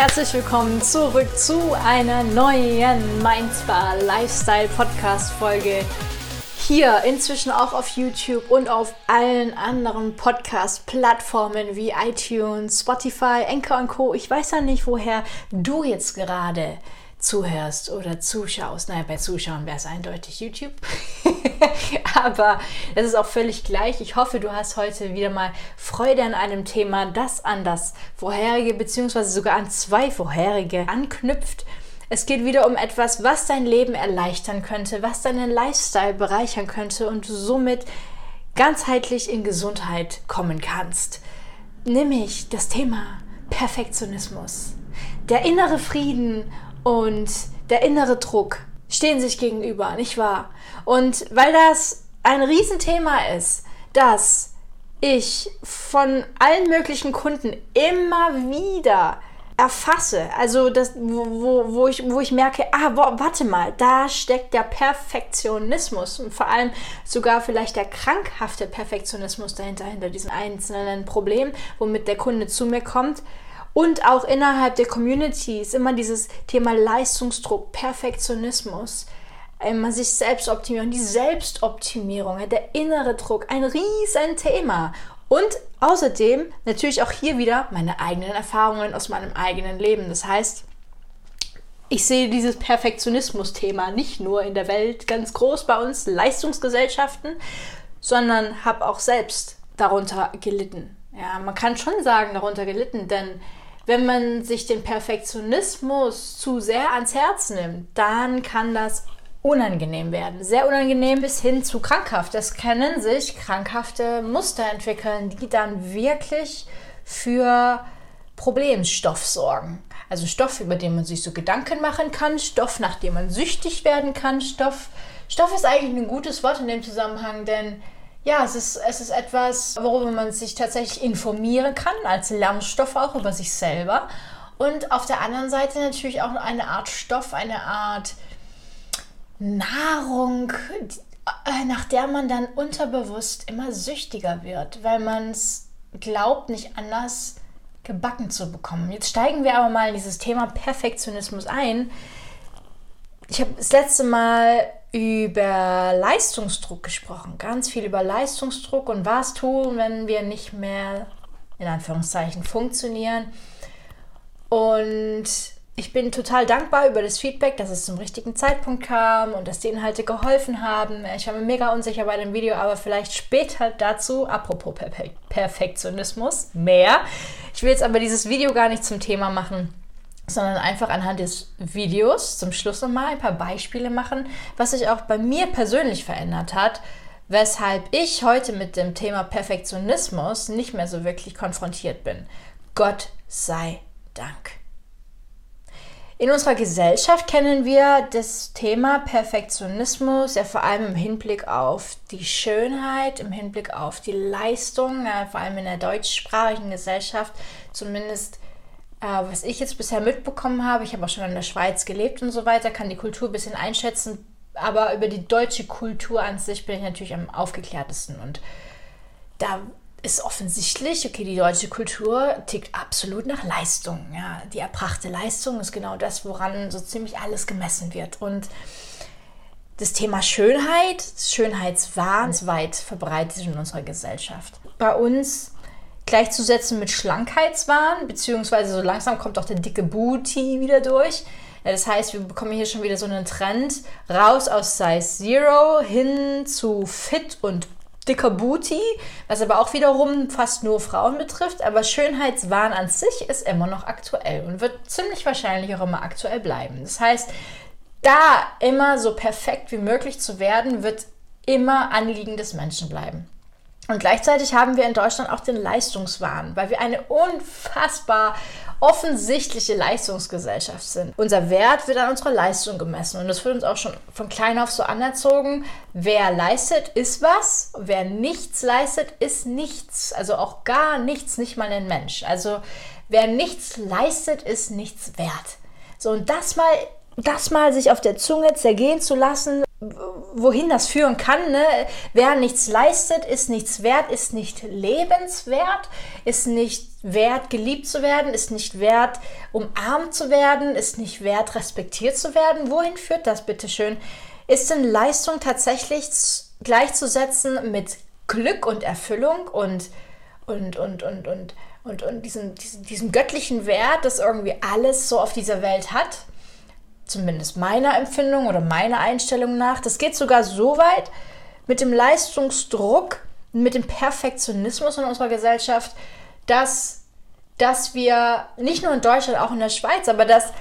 herzlich willkommen zurück zu einer neuen Mindspa Lifestyle Podcast Folge. Hier inzwischen auch auf YouTube und auf allen anderen Podcast-Plattformen wie iTunes, Spotify, Anchor und Co. Ich weiß ja nicht, woher du jetzt gerade zuhörst oder zuschaust. Naja, bei Zuschauen wäre es eindeutig YouTube. Aber es ist auch völlig gleich. Ich hoffe, du hast heute wieder mal Freude an einem Thema, das an das vorherige beziehungsweise sogar an zwei vorherige anknüpft. Es geht wieder um etwas, was dein Leben erleichtern könnte, was deinen Lifestyle bereichern könnte und du somit ganzheitlich in Gesundheit kommen kannst. Nämlich das Thema Perfektionismus. Der innere Frieden und der innere Druck stehen sich gegenüber, nicht wahr? Und weil das ein Riesenthema ist, dass ich von allen möglichen Kunden immer wieder erfasse, also das, wo, wo, ich, wo ich merke, ah, warte mal, da steckt der Perfektionismus und vor allem sogar vielleicht der krankhafte Perfektionismus dahinter, hinter diesen einzelnen Problemen, womit der Kunde zu mir kommt. Und auch innerhalb der Community ist immer dieses Thema Leistungsdruck, Perfektionismus, immer sich selbst optimieren, die Selbstoptimierung, der innere Druck, ein riesen Thema. Und außerdem natürlich auch hier wieder meine eigenen Erfahrungen aus meinem eigenen Leben. Das heißt, ich sehe dieses Perfektionismus-Thema nicht nur in der Welt ganz groß bei uns Leistungsgesellschaften, sondern habe auch selbst darunter gelitten. Ja, man kann schon sagen, darunter gelitten, denn wenn man sich den Perfektionismus zu sehr ans Herz nimmt, dann kann das unangenehm werden. Sehr unangenehm bis hin zu krankhaft. Es können sich krankhafte Muster entwickeln, die dann wirklich für Problemstoff sorgen. Also Stoff, über den man sich so Gedanken machen kann, Stoff, nach dem man süchtig werden kann, Stoff. Stoff ist eigentlich ein gutes Wort in dem Zusammenhang, denn ja, es ist, es ist etwas, worüber man sich tatsächlich informieren kann, als Lernstoff auch über sich selber. Und auf der anderen Seite natürlich auch eine Art Stoff, eine Art Nahrung, äh, nach der man dann unterbewusst immer süchtiger wird, weil man es glaubt, nicht anders gebacken zu bekommen. Jetzt steigen wir aber mal in dieses Thema Perfektionismus ein. Ich habe das letzte Mal über Leistungsdruck gesprochen. Ganz viel über Leistungsdruck und was tun, wenn wir nicht mehr in Anführungszeichen funktionieren. Und ich bin total dankbar über das Feedback, dass es zum richtigen Zeitpunkt kam und dass die Inhalte geholfen haben. Ich war mir mega unsicher bei dem Video, aber vielleicht später dazu, apropos Perfektionismus, mehr. Ich will jetzt aber dieses Video gar nicht zum Thema machen sondern einfach anhand des Videos zum Schluss nochmal ein paar Beispiele machen, was sich auch bei mir persönlich verändert hat, weshalb ich heute mit dem Thema Perfektionismus nicht mehr so wirklich konfrontiert bin. Gott sei Dank. In unserer Gesellschaft kennen wir das Thema Perfektionismus ja vor allem im Hinblick auf die Schönheit, im Hinblick auf die Leistung, ja, vor allem in der deutschsprachigen Gesellschaft, zumindest äh, was ich jetzt bisher mitbekommen habe, ich habe auch schon in der Schweiz gelebt und so weiter, kann die Kultur ein bisschen einschätzen, aber über die deutsche Kultur an sich bin ich natürlich am aufgeklärtesten. Und da ist offensichtlich, okay, die deutsche Kultur tickt absolut nach Leistung. Ja, die erbrachte Leistung ist genau das, woran so ziemlich alles gemessen wird. Und das Thema Schönheit, Schönheitswahn ist weit verbreitet in unserer Gesellschaft. Bei uns gleichzusetzen mit Schlankheitswahn, beziehungsweise so langsam kommt auch der dicke Booty wieder durch. Ja, das heißt, wir bekommen hier schon wieder so einen Trend raus aus Size Zero hin zu fit und dicker Booty, was aber auch wiederum fast nur Frauen betrifft. Aber Schönheitswahn an sich ist immer noch aktuell und wird ziemlich wahrscheinlich auch immer aktuell bleiben. Das heißt, da immer so perfekt wie möglich zu werden, wird immer Anliegen des Menschen bleiben. Und gleichzeitig haben wir in Deutschland auch den Leistungswahn, weil wir eine unfassbar offensichtliche Leistungsgesellschaft sind. Unser Wert wird an unserer Leistung gemessen und das wird uns auch schon von klein auf so anerzogen. Wer leistet, ist was. Wer nichts leistet, ist nichts. Also auch gar nichts, nicht mal ein Mensch. Also wer nichts leistet, ist nichts wert. So und das mal das mal sich auf der Zunge zergehen zu lassen, wohin das führen kann. Ne? Wer nichts leistet, ist nichts wert, ist nicht lebenswert, ist nicht wert, geliebt zu werden, ist nicht wert, umarmt zu werden, ist nicht wert, respektiert zu werden. Wohin führt das bitte schön? Ist denn Leistung tatsächlich gleichzusetzen mit Glück und Erfüllung und, und, und, und, und, und, und diesen, diesen, diesen göttlichen Wert, das irgendwie alles so auf dieser Welt hat? Zumindest meiner Empfindung oder meiner Einstellung nach. Das geht sogar so weit mit dem Leistungsdruck, mit dem Perfektionismus in unserer Gesellschaft, dass, dass wir nicht nur in Deutschland, auch in der Schweiz, aber dass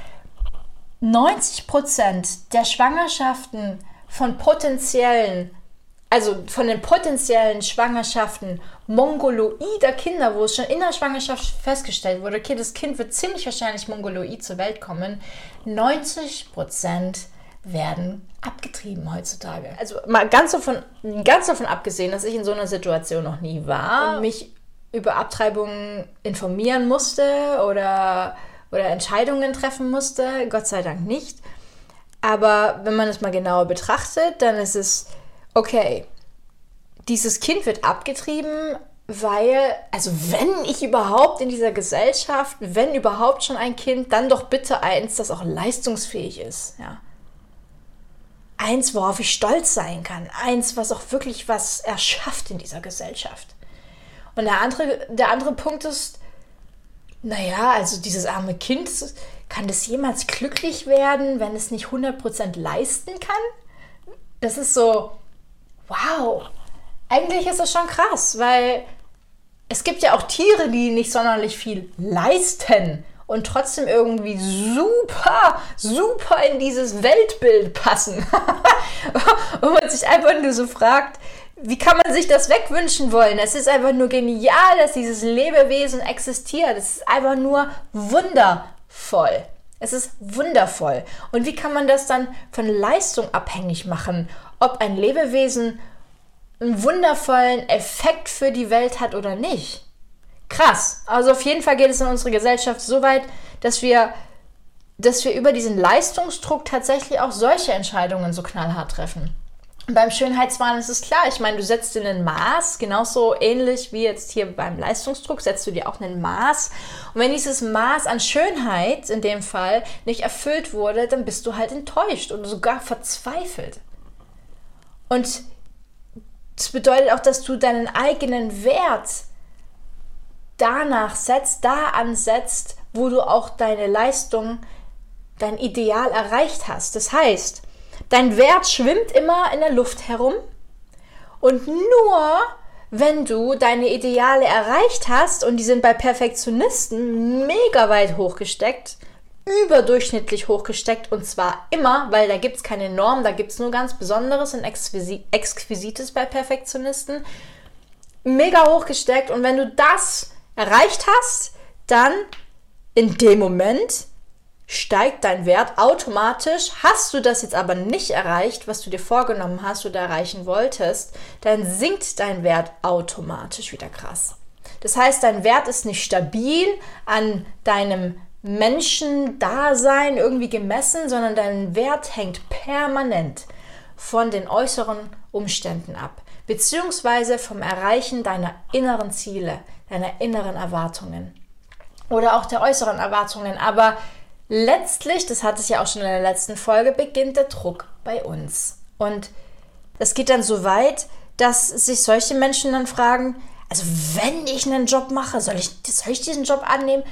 90 Prozent der Schwangerschaften von potenziellen, also von den potenziellen Schwangerschaften mongoloider Kinder, wo es schon in der Schwangerschaft festgestellt wurde, okay, das Kind wird ziemlich wahrscheinlich mongoloid zur Welt kommen, 90 Prozent werden abgetrieben heutzutage. Also mal ganz davon, ganz davon abgesehen, dass ich in so einer Situation noch nie war und mich über Abtreibungen informieren musste oder, oder Entscheidungen treffen musste. Gott sei Dank nicht. Aber wenn man es mal genauer betrachtet, dann ist es, okay, dieses Kind wird abgetrieben, weil, also wenn ich überhaupt in dieser Gesellschaft, wenn überhaupt schon ein Kind, dann doch bitte eins, das auch leistungsfähig ist. Ja eins, worauf ich stolz sein kann, eins, was auch wirklich was erschafft in dieser Gesellschaft. Und der andere, der andere Punkt ist, naja, also dieses arme Kind, kann das jemals glücklich werden, wenn es nicht 100% leisten kann? Das ist so, wow. Eigentlich ist das schon krass, weil es gibt ja auch Tiere, die nicht sonderlich viel leisten und trotzdem irgendwie super, super in dieses Weltbild passen. und man sich einfach nur so fragt, wie kann man sich das wegwünschen wollen? Es ist einfach nur genial, dass dieses Lebewesen existiert. Es ist einfach nur wundervoll. Es ist wundervoll. Und wie kann man das dann von Leistung abhängig machen? Ob ein Lebewesen einen wundervollen Effekt für die Welt hat oder nicht? krass. Also auf jeden Fall geht es in unserer Gesellschaft so weit, dass wir, dass wir über diesen Leistungsdruck tatsächlich auch solche Entscheidungen so knallhart treffen. beim Schönheitswahn ist es klar, ich meine, du setzt dir ein Maß, genauso ähnlich wie jetzt hier beim Leistungsdruck, setzt du dir auch ein Maß. Und wenn dieses Maß an Schönheit in dem Fall nicht erfüllt wurde, dann bist du halt enttäuscht und sogar verzweifelt. Und das bedeutet auch, dass du deinen eigenen Wert danach setzt, da ansetzt, wo du auch deine Leistung, dein Ideal erreicht hast. Das heißt, dein Wert schwimmt immer in der Luft herum und nur wenn du deine Ideale erreicht hast und die sind bei Perfektionisten mega weit hochgesteckt, überdurchschnittlich hochgesteckt und zwar immer, weil da gibt es keine Norm, da gibt es nur ganz Besonderes und Exquisites bei Perfektionisten, mega hochgesteckt und wenn du das erreicht hast, dann in dem Moment steigt dein Wert automatisch. Hast du das jetzt aber nicht erreicht, was du dir vorgenommen hast oder erreichen wolltest, dann sinkt dein Wert automatisch wieder krass. Das heißt, dein Wert ist nicht stabil an deinem Menschendasein irgendwie gemessen, sondern dein Wert hängt permanent von den äußeren Umständen ab, beziehungsweise vom Erreichen deiner inneren Ziele, deiner inneren Erwartungen oder auch der äußeren Erwartungen. Aber letztlich, das hatte ich ja auch schon in der letzten Folge, beginnt der Druck bei uns. Und das geht dann so weit, dass sich solche Menschen dann fragen, also wenn ich einen Job mache, soll ich, soll ich diesen Job annehmen?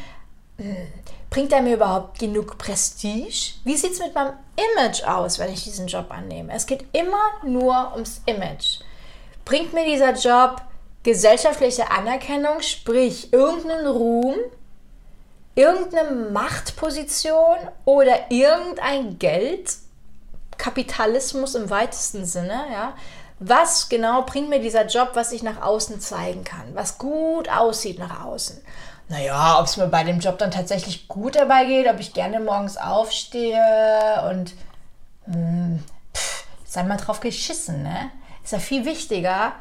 Bringt er mir überhaupt genug Prestige? Wie sieht es mit meinem Image aus, wenn ich diesen Job annehme? Es geht immer nur ums Image. Bringt mir dieser Job gesellschaftliche Anerkennung, sprich irgendeinen Ruhm, irgendeine Machtposition oder irgendein Geld, Kapitalismus im weitesten Sinne, ja. Was genau bringt mir dieser Job, was ich nach außen zeigen kann, was gut aussieht nach außen? Naja, ob es mir bei dem Job dann tatsächlich gut dabei geht, ob ich gerne morgens aufstehe und mh, hm, pff, sei mal drauf geschissen, ne? Ist ja viel wichtiger,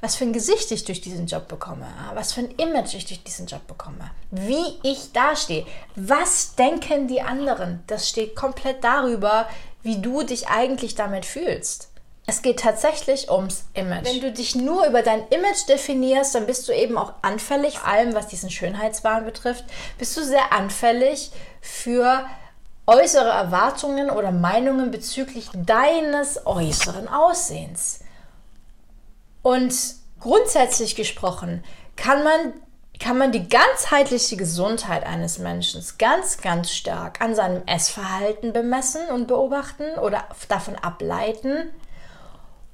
was für ein Gesicht ich durch diesen Job bekomme, was für ein Image ich durch diesen Job bekomme, wie ich dastehe, was denken die anderen. Das steht komplett darüber, wie du dich eigentlich damit fühlst. Es geht tatsächlich ums Image. Wenn du dich nur über dein Image definierst, dann bist du eben auch anfällig, vor allem was diesen Schönheitswahn betrifft, bist du sehr anfällig für äußere Erwartungen oder Meinungen bezüglich deines äußeren Aussehens. Und grundsätzlich gesprochen kann man, kann man die ganzheitliche Gesundheit eines Menschen ganz, ganz stark an seinem Essverhalten bemessen und beobachten oder davon ableiten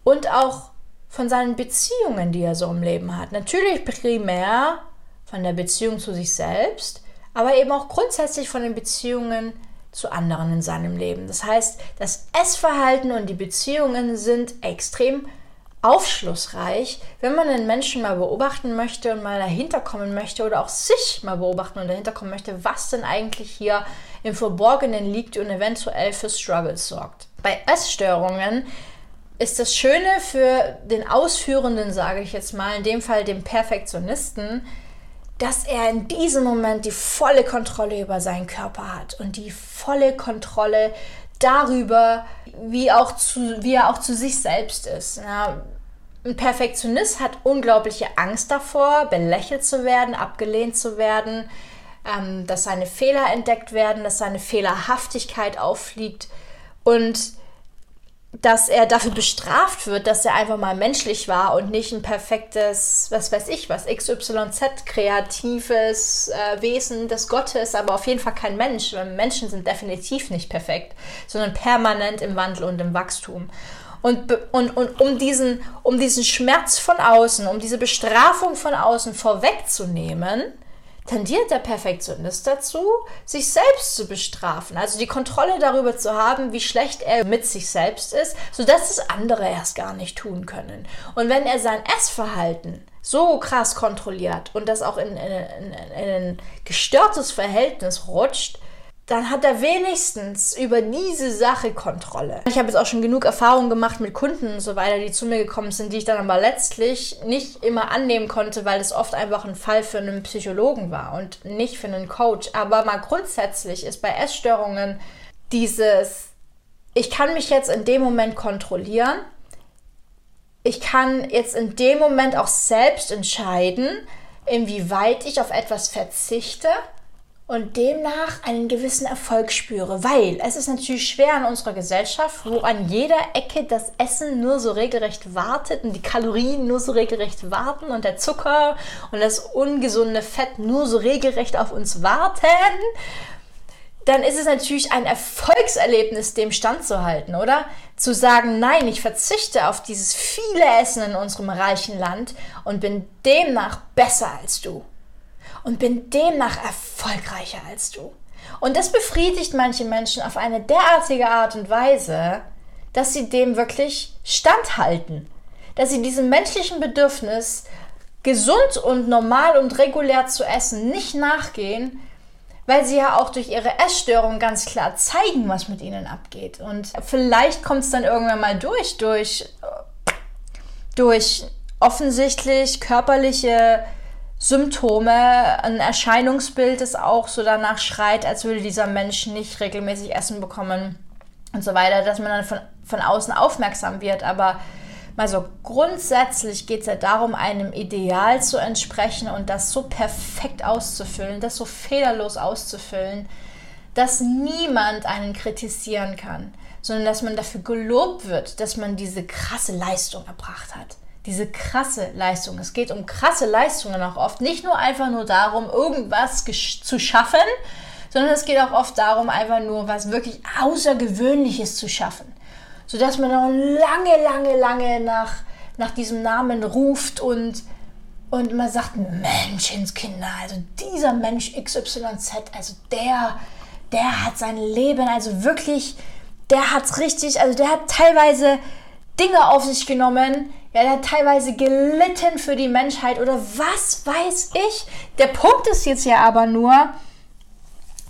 und auch von seinen Beziehungen, die er so im Leben hat. Natürlich primär von der Beziehung zu sich selbst, aber eben auch grundsätzlich von den Beziehungen zu anderen in seinem Leben. Das heißt, das Essverhalten und die Beziehungen sind extrem aufschlussreich, wenn man einen Menschen mal beobachten möchte und mal dahinter kommen möchte oder auch sich mal beobachten und dahinter kommen möchte, was denn eigentlich hier im Verborgenen liegt und eventuell für Struggles sorgt. Bei Essstörungen ist das Schöne für den Ausführenden, sage ich jetzt mal, in dem Fall dem Perfektionisten, dass er in diesem Moment die volle Kontrolle über seinen Körper hat und die volle Kontrolle darüber, wie, auch zu, wie er auch zu sich selbst ist. Ja, ein Perfektionist hat unglaubliche Angst davor, belächelt zu werden, abgelehnt zu werden, ähm, dass seine Fehler entdeckt werden, dass seine Fehlerhaftigkeit auffliegt und dass er dafür bestraft wird, dass er einfach mal menschlich war und nicht ein perfektes, was weiß ich, was XYZ, kreatives äh, Wesen des Gottes, aber auf jeden Fall kein Mensch. Menschen sind definitiv nicht perfekt, sondern permanent im Wandel und im Wachstum. Und, und, und um, diesen, um diesen Schmerz von außen, um diese Bestrafung von außen vorwegzunehmen, tendiert der Perfektionist dazu, sich selbst zu bestrafen, also die Kontrolle darüber zu haben, wie schlecht er mit sich selbst ist, sodass es andere erst gar nicht tun können. Und wenn er sein Essverhalten so krass kontrolliert und das auch in, in, in, in ein gestörtes Verhältnis rutscht, dann hat er wenigstens über diese Sache Kontrolle. Ich habe jetzt auch schon genug Erfahrungen gemacht mit Kunden und so weiter, die zu mir gekommen sind, die ich dann aber letztlich nicht immer annehmen konnte, weil es oft einfach ein Fall für einen Psychologen war und nicht für einen Coach. Aber mal grundsätzlich ist bei Essstörungen dieses, ich kann mich jetzt in dem Moment kontrollieren. Ich kann jetzt in dem Moment auch selbst entscheiden, inwieweit ich auf etwas verzichte und demnach einen gewissen Erfolg spüre, weil es ist natürlich schwer in unserer Gesellschaft, wo an jeder Ecke das Essen nur so regelrecht wartet und die Kalorien nur so regelrecht warten und der Zucker und das ungesunde Fett nur so regelrecht auf uns warten, dann ist es natürlich ein Erfolgserlebnis, dem standzuhalten, oder? Zu sagen, nein, ich verzichte auf dieses viele Essen in unserem reichen Land und bin demnach besser als du und bin demnach erfolgreicher als du. Und das befriedigt manche Menschen auf eine derartige Art und Weise, dass sie dem wirklich standhalten, dass sie diesem menschlichen Bedürfnis, gesund und normal und regulär zu essen, nicht nachgehen, weil sie ja auch durch ihre Essstörung ganz klar zeigen, was mit ihnen abgeht. Und vielleicht kommt es dann irgendwann mal durch, durch, durch offensichtlich körperliche Symptome, ein Erscheinungsbild, das auch so danach schreit, als würde dieser Mensch nicht regelmäßig Essen bekommen und so weiter, dass man dann von, von außen aufmerksam wird. Aber mal so grundsätzlich geht es ja darum, einem Ideal zu entsprechen und das so perfekt auszufüllen, das so fehlerlos auszufüllen, dass niemand einen kritisieren kann, sondern dass man dafür gelobt wird, dass man diese krasse Leistung erbracht hat diese krasse Leistung. Es geht um krasse Leistungen auch oft. Nicht nur einfach nur darum, irgendwas zu schaffen, sondern es geht auch oft darum, einfach nur was wirklich Außergewöhnliches zu schaffen. Sodass man noch lange, lange, lange nach, nach diesem Namen ruft und, und man sagt, Menschenskinder, also dieser Mensch XYZ, also der, der hat sein Leben, also wirklich, der hat es richtig, also der hat teilweise Dinge auf sich genommen, ja, der hat teilweise gelitten für die Menschheit oder was weiß ich. Der Punkt ist jetzt ja aber nur,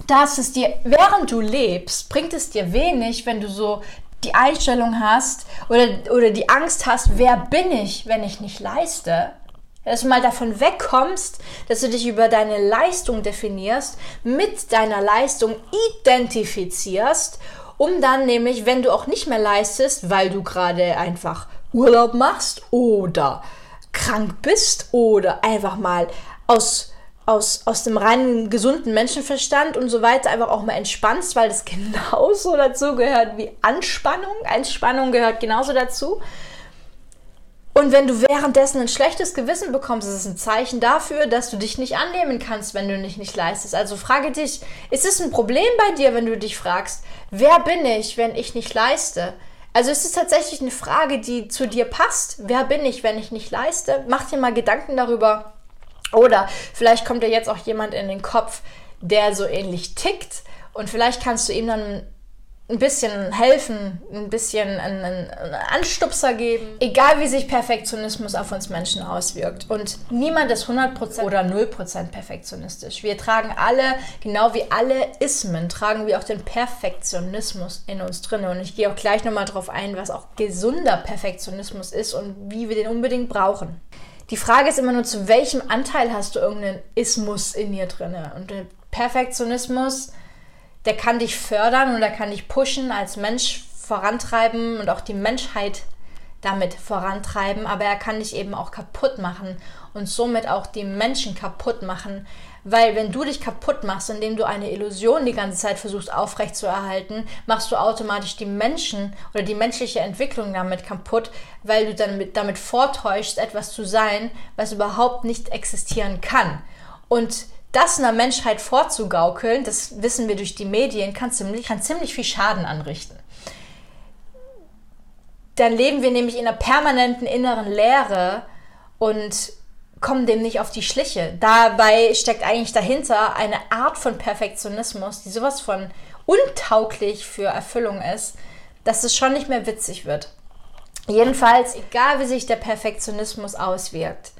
dass es dir, während du lebst, bringt es dir wenig, wenn du so die Einstellung hast oder, oder die Angst hast, wer bin ich, wenn ich nicht leiste. Dass du mal davon wegkommst, dass du dich über deine Leistung definierst, mit deiner Leistung identifizierst um dann nämlich, wenn du auch nicht mehr leistest, weil du gerade einfach Urlaub machst oder krank bist oder einfach mal aus, aus, aus dem reinen gesunden Menschenverstand und so weiter einfach auch mal entspannst, weil das genauso dazu gehört wie Anspannung. Entspannung gehört genauso dazu. Und wenn du währenddessen ein schlechtes Gewissen bekommst, ist es ein Zeichen dafür, dass du dich nicht annehmen kannst, wenn du dich nicht leistest. Also frage dich, ist es ein Problem bei dir, wenn du dich fragst, wer bin ich, wenn ich nicht leiste? Also ist es tatsächlich eine Frage, die zu dir passt. Wer bin ich, wenn ich nicht leiste? Mach dir mal Gedanken darüber. Oder vielleicht kommt dir jetzt auch jemand in den Kopf, der so ähnlich tickt. Und vielleicht kannst du ihm dann ein bisschen helfen, ein bisschen einen, einen, Anstupser geben. Egal wie sich Perfektionismus auf uns Menschen auswirkt. Und niemand ist 100% oder 0% perfektionistisch. Wir tragen alle, genau wie alle Ismen, tragen wir auch den Perfektionismus in uns drin. Und ich gehe auch gleich nochmal darauf ein, was auch gesunder Perfektionismus ist und wie wir den unbedingt brauchen. Die Frage ist immer nur, zu welchem Anteil hast du irgendeinen Ismus in dir drin? Und Perfektionismus der kann dich fördern und der kann dich pushen, als Mensch vorantreiben und auch die Menschheit damit vorantreiben, aber er kann dich eben auch kaputt machen und somit auch die Menschen kaputt machen, weil wenn du dich kaputt machst, indem du eine Illusion die ganze Zeit versuchst aufrechtzuerhalten, machst du automatisch die Menschen oder die menschliche Entwicklung damit kaputt, weil du dann mit, damit vortäuschst, etwas zu sein, was überhaupt nicht existieren kann. Und das einer Menschheit vorzugaukeln, das wissen wir durch die Medien, kann ziemlich, kann ziemlich viel Schaden anrichten. Dann leben wir nämlich in einer permanenten inneren Leere und kommen dem nicht auf die Schliche. Dabei steckt eigentlich dahinter eine Art von Perfektionismus, die sowas von untauglich für Erfüllung ist, dass es schon nicht mehr witzig wird. Jedenfalls, egal wie sich der Perfektionismus auswirkt,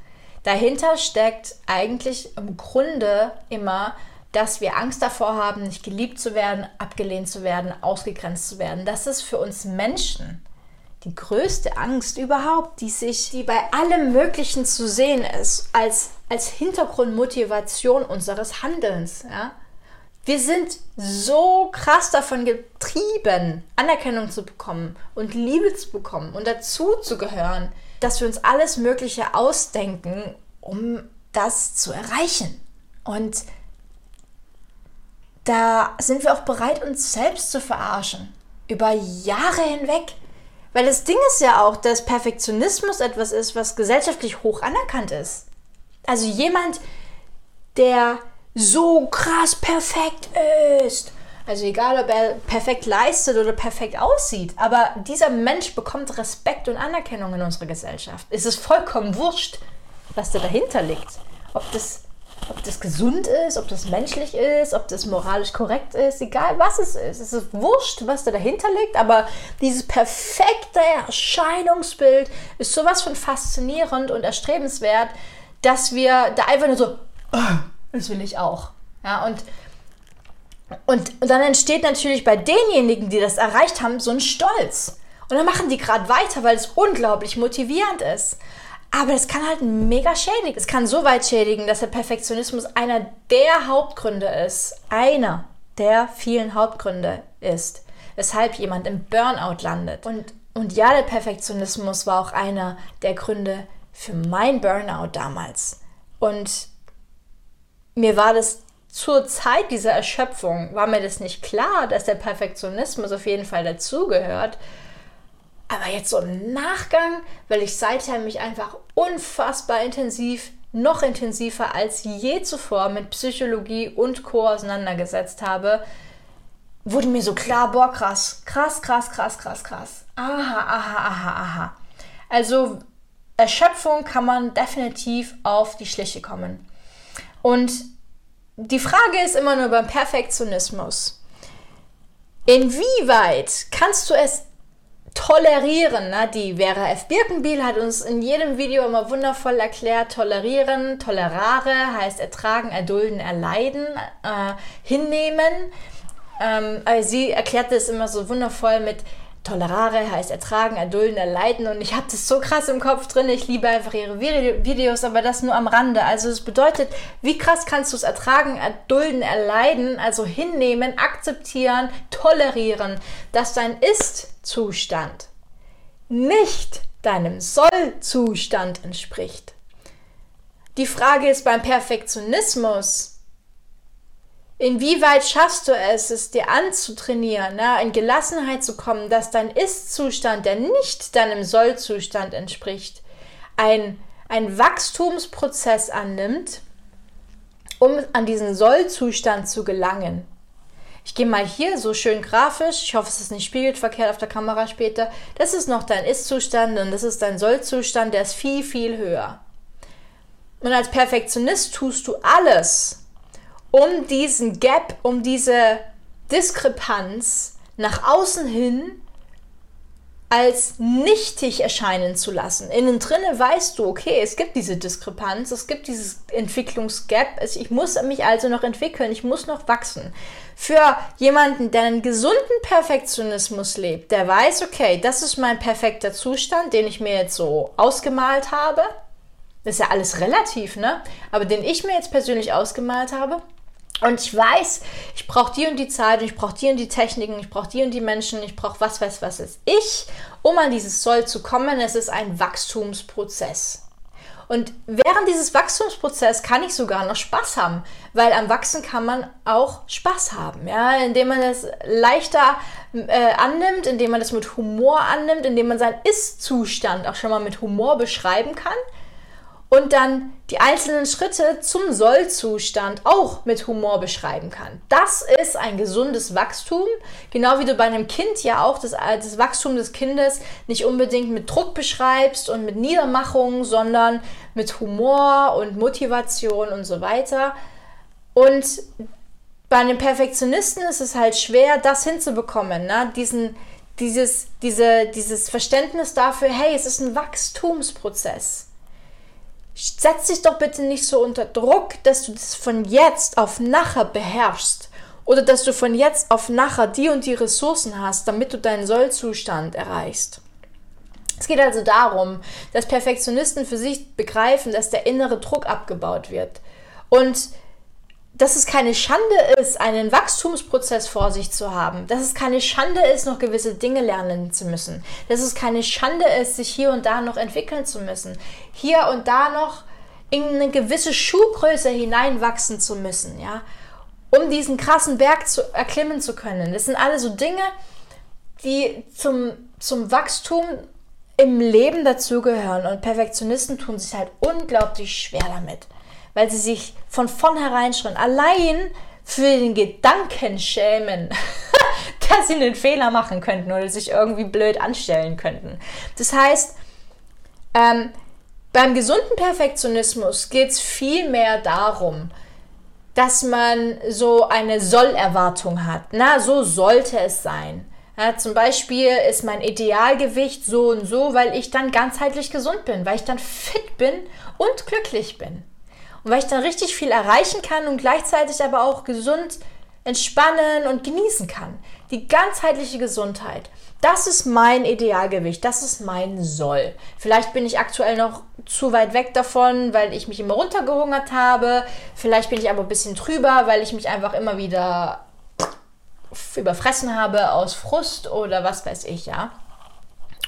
Dahinter steckt eigentlich im Grunde immer, dass wir Angst davor haben, nicht geliebt zu werden, abgelehnt zu werden, ausgegrenzt zu werden. Das ist für uns Menschen die größte Angst überhaupt, die sich, die bei allem Möglichen zu sehen ist, als, als Hintergrundmotivation unseres Handelns. Ja? Wir sind so krass davon getrieben, Anerkennung zu bekommen und Liebe zu bekommen und dazu zu gehören, dass wir uns alles Mögliche ausdenken, um das zu erreichen. Und da sind wir auch bereit, uns selbst zu verarschen. Über Jahre hinweg. Weil das Ding ist ja auch, dass Perfektionismus etwas ist, was gesellschaftlich hoch anerkannt ist. Also jemand, der so krass perfekt ist also egal, ob er perfekt leistet oder perfekt aussieht, aber dieser Mensch bekommt Respekt und Anerkennung in unserer Gesellschaft. Es ist vollkommen wurscht, was da dahinter liegt. Ob das, ob das gesund ist, ob das menschlich ist, ob das moralisch korrekt ist, egal was es ist. Es ist wurscht, was da dahinter liegt, aber dieses perfekte Erscheinungsbild ist sowas von faszinierend und erstrebenswert, dass wir da einfach nur so, oh, das will ich auch. Ja, und und, und dann entsteht natürlich bei denjenigen, die das erreicht haben, so ein Stolz. Und dann machen die gerade weiter, weil es unglaublich motivierend ist. Aber es kann halt mega schädigen. Es kann so weit schädigen, dass der Perfektionismus einer der Hauptgründe ist. Einer der vielen Hauptgründe ist, weshalb jemand im Burnout landet. Und, und ja, der Perfektionismus war auch einer der Gründe für mein Burnout damals. Und mir war das zur Zeit dieser Erschöpfung war mir das nicht klar, dass der Perfektionismus auf jeden Fall dazugehört. Aber jetzt so im Nachgang, weil ich seither mich einfach unfassbar intensiv, noch intensiver als je zuvor mit Psychologie und Co. auseinandergesetzt habe, wurde mir so klar, boah, krass, krass, krass, krass, krass, krass. Aha, aha, aha, aha. Also Erschöpfung kann man definitiv auf die Schliche kommen. Und die Frage ist immer nur beim Perfektionismus. Inwieweit kannst du es tolerieren? Ne? Die Vera F. Birkenbiel hat uns in jedem Video immer wundervoll erklärt, tolerieren, tolerare heißt ertragen, erdulden, erleiden, äh, hinnehmen. Ähm, sie erklärte es immer so wundervoll mit Tolerare heißt ertragen, erdulden, erleiden und ich habe das so krass im Kopf drin. Ich liebe einfach ihre Videos, aber das nur am Rande. Also es bedeutet, wie krass kannst du es ertragen, erdulden, erleiden, also hinnehmen, akzeptieren, tolerieren, dass dein Ist-Zustand nicht deinem Soll-Zustand entspricht. Die Frage ist beim Perfektionismus, Inwieweit schaffst du es, es dir anzutrainieren, ne, in Gelassenheit zu kommen, dass dein Ist-Zustand, der nicht deinem Soll-Zustand entspricht, ein, ein Wachstumsprozess annimmt, um an diesen Soll-Zustand zu gelangen. Ich gehe mal hier so schön grafisch, ich hoffe, es ist nicht spiegelt verkehrt auf der Kamera später. Das ist noch dein Ist-Zustand und das ist dein Soll-Zustand, der ist viel, viel höher. Und als Perfektionist tust du alles, um diesen Gap, um diese Diskrepanz nach außen hin als nichtig erscheinen zu lassen. Innen drinne weißt du, okay, es gibt diese Diskrepanz, es gibt dieses Entwicklungsgap, ich muss mich also noch entwickeln, ich muss noch wachsen. Für jemanden, der einen gesunden Perfektionismus lebt, der weiß, okay, das ist mein perfekter Zustand, den ich mir jetzt so ausgemalt habe. Das ist ja alles relativ, ne? Aber den ich mir jetzt persönlich ausgemalt habe, und ich weiß, ich brauche die und die Zeit, ich brauche die und die Techniken, ich brauche die und die Menschen, ich brauche was, was, was ist ich, um an dieses Soll zu kommen. Es ist ein Wachstumsprozess. Und während dieses Wachstumsprozesses kann ich sogar noch Spaß haben, weil am Wachsen kann man auch Spaß haben, ja, indem man es leichter äh, annimmt, indem man es mit Humor annimmt, indem man seinen Ist-Zustand auch schon mal mit Humor beschreiben kann und dann die einzelnen Schritte zum Sollzustand auch mit Humor beschreiben kann. Das ist ein gesundes Wachstum, genau wie du bei einem Kind ja auch das, das Wachstum des Kindes nicht unbedingt mit Druck beschreibst und mit Niedermachung, sondern mit Humor und Motivation und so weiter. Und bei einem Perfektionisten ist es halt schwer, das hinzubekommen, ne? Diesen, dieses, diese, dieses Verständnis dafür, hey, es ist ein Wachstumsprozess setz dich doch bitte nicht so unter Druck, dass du das von jetzt auf nachher beherrschst oder dass du von jetzt auf nachher die und die Ressourcen hast, damit du deinen Sollzustand erreichst. Es geht also darum, dass Perfektionisten für sich begreifen, dass der innere Druck abgebaut wird und dass es keine Schande ist, einen Wachstumsprozess vor sich zu haben, dass es keine Schande ist, noch gewisse Dinge lernen zu müssen, dass es keine Schande ist, sich hier und da noch entwickeln zu müssen, hier und da noch in eine gewisse Schuhgröße hineinwachsen zu müssen, ja, um diesen krassen Berg zu erklimmen zu können. Das sind alle so Dinge, die zum, zum Wachstum im Leben dazugehören und Perfektionisten tun sich halt unglaublich schwer damit weil sie sich von vornherein schon allein für den Gedanken schämen, dass sie einen Fehler machen könnten oder sich irgendwie blöd anstellen könnten. Das heißt, ähm, beim gesunden Perfektionismus geht es viel mehr darum, dass man so eine Sollerwartung hat. Na, so sollte es sein. Ja, zum Beispiel ist mein Idealgewicht so und so, weil ich dann ganzheitlich gesund bin, weil ich dann fit bin und glücklich bin. Weil ich dann richtig viel erreichen kann und gleichzeitig aber auch gesund entspannen und genießen kann. Die ganzheitliche Gesundheit. Das ist mein Idealgewicht, das ist mein Soll. Vielleicht bin ich aktuell noch zu weit weg davon, weil ich mich immer runtergehungert habe. Vielleicht bin ich aber ein bisschen drüber, weil ich mich einfach immer wieder überfressen habe aus Frust oder was weiß ich, ja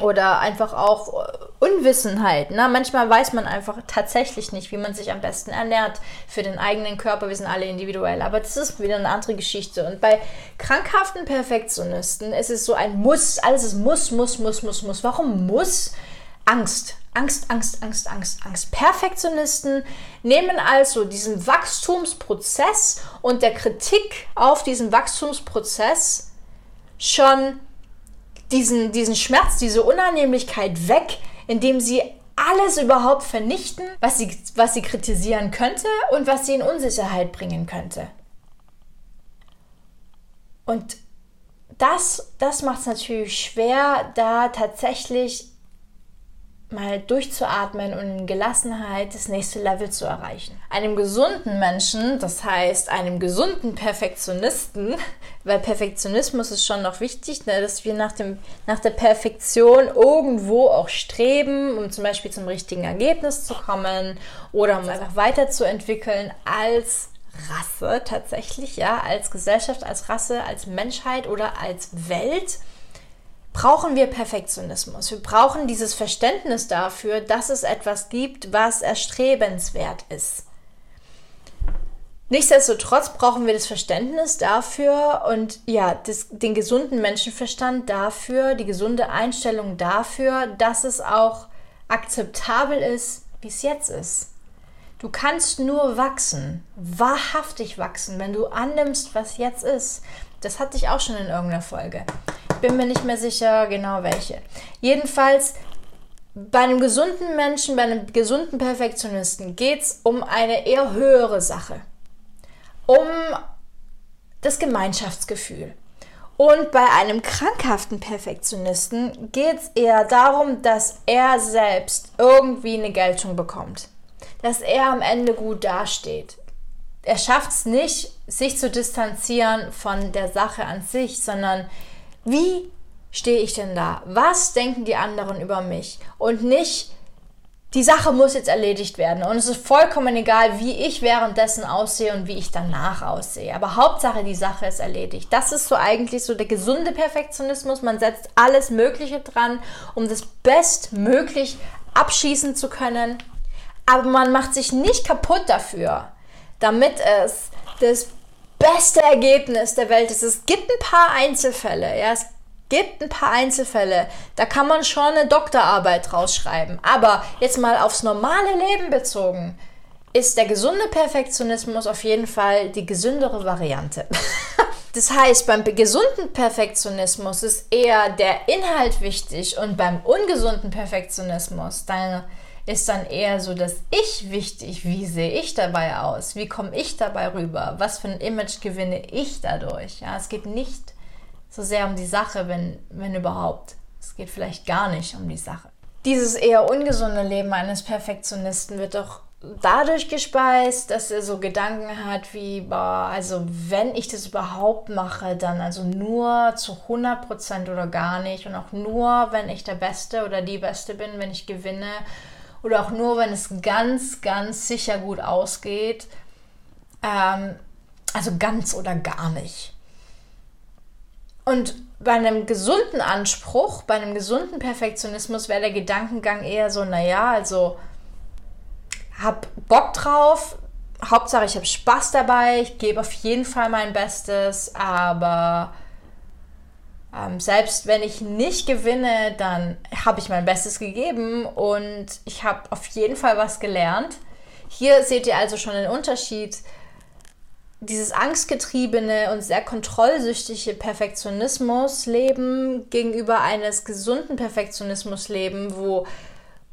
oder einfach auch äh, Unwissenheit. Ne? Manchmal weiß man einfach tatsächlich nicht, wie man sich am besten ernährt für den eigenen Körper. Wir sind alle individuell, aber das ist wieder eine andere Geschichte. Und bei krankhaften Perfektionisten ist es so ein Muss. Alles ist Muss, Muss, Muss, Muss, Muss. Warum Muss? Angst. Angst, Angst, Angst, Angst, Angst. Perfektionisten nehmen also diesen Wachstumsprozess und der Kritik auf diesen Wachstumsprozess schon diesen, diesen Schmerz, diese Unannehmlichkeit weg, indem sie alles überhaupt vernichten, was sie, was sie kritisieren könnte und was sie in Unsicherheit bringen könnte. Und das, das macht es natürlich schwer, da tatsächlich mal durchzuatmen und in Gelassenheit das nächste Level zu erreichen. Einem gesunden Menschen, das heißt einem gesunden Perfektionisten, weil Perfektionismus ist schon noch wichtig, ne, dass wir nach, dem, nach der Perfektion irgendwo auch streben, um zum Beispiel zum richtigen Ergebnis zu kommen oder um einfach weiterzuentwickeln als Rasse tatsächlich, ja, als Gesellschaft, als Rasse, als Menschheit oder als Welt brauchen wir Perfektionismus. Wir brauchen dieses Verständnis dafür, dass es etwas gibt, was erstrebenswert ist. Nichtsdestotrotz brauchen wir das Verständnis dafür und ja, das, den gesunden Menschenverstand dafür, die gesunde Einstellung dafür, dass es auch akzeptabel ist, wie es jetzt ist. Du kannst nur wachsen, wahrhaftig wachsen, wenn du annimmst, was jetzt ist. Das hatte ich auch schon in irgendeiner Folge. Bin mir nicht mehr sicher, genau welche. Jedenfalls, bei einem gesunden Menschen, bei einem gesunden Perfektionisten geht es um eine eher höhere Sache um das Gemeinschaftsgefühl. Und bei einem krankhaften Perfektionisten geht es eher darum, dass er selbst irgendwie eine Geltung bekommt. Dass er am Ende gut dasteht. Er schafft es nicht, sich zu distanzieren von der Sache an sich, sondern wie stehe ich denn da? Was denken die anderen über mich? Und nicht, die Sache muss jetzt erledigt werden. Und es ist vollkommen egal, wie ich währenddessen aussehe und wie ich danach aussehe. Aber Hauptsache, die Sache ist erledigt. Das ist so eigentlich so der gesunde Perfektionismus. Man setzt alles Mögliche dran, um das bestmöglich abschießen zu können. Aber man macht sich nicht kaputt dafür, damit es das beste Ergebnis der Welt ist. Es gibt ein paar Einzelfälle. Ja, es gibt ein paar Einzelfälle, da kann man schon eine Doktorarbeit rausschreiben. Aber jetzt mal aufs normale Leben bezogen, ist der gesunde Perfektionismus auf jeden Fall die gesündere Variante. das heißt, beim gesunden Perfektionismus ist eher der Inhalt wichtig und beim ungesunden Perfektionismus dann ist dann eher so das Ich wichtig. Wie sehe ich dabei aus? Wie komme ich dabei rüber? Was für ein Image gewinne ich dadurch? Ja, es geht nicht so sehr um die Sache, wenn, wenn überhaupt. Es geht vielleicht gar nicht um die Sache. Dieses eher ungesunde Leben eines Perfektionisten wird doch dadurch gespeist, dass er so Gedanken hat wie, boah, also wenn ich das überhaupt mache, dann also nur zu 100% oder gar nicht und auch nur, wenn ich der Beste oder die Beste bin, wenn ich gewinne oder auch nur, wenn es ganz, ganz sicher gut ausgeht. Ähm, also ganz oder gar nicht. Und bei einem gesunden Anspruch, bei einem gesunden Perfektionismus wäre der Gedankengang eher so, naja, also hab Bock drauf, Hauptsache ich habe Spaß dabei, ich gebe auf jeden Fall mein Bestes, aber ähm, selbst wenn ich nicht gewinne, dann habe ich mein Bestes gegeben und ich habe auf jeden Fall was gelernt. Hier seht ihr also schon den Unterschied dieses angstgetriebene und sehr kontrollsüchtige Perfektionismus-Leben gegenüber eines gesunden Perfektionismus-Leben, wo,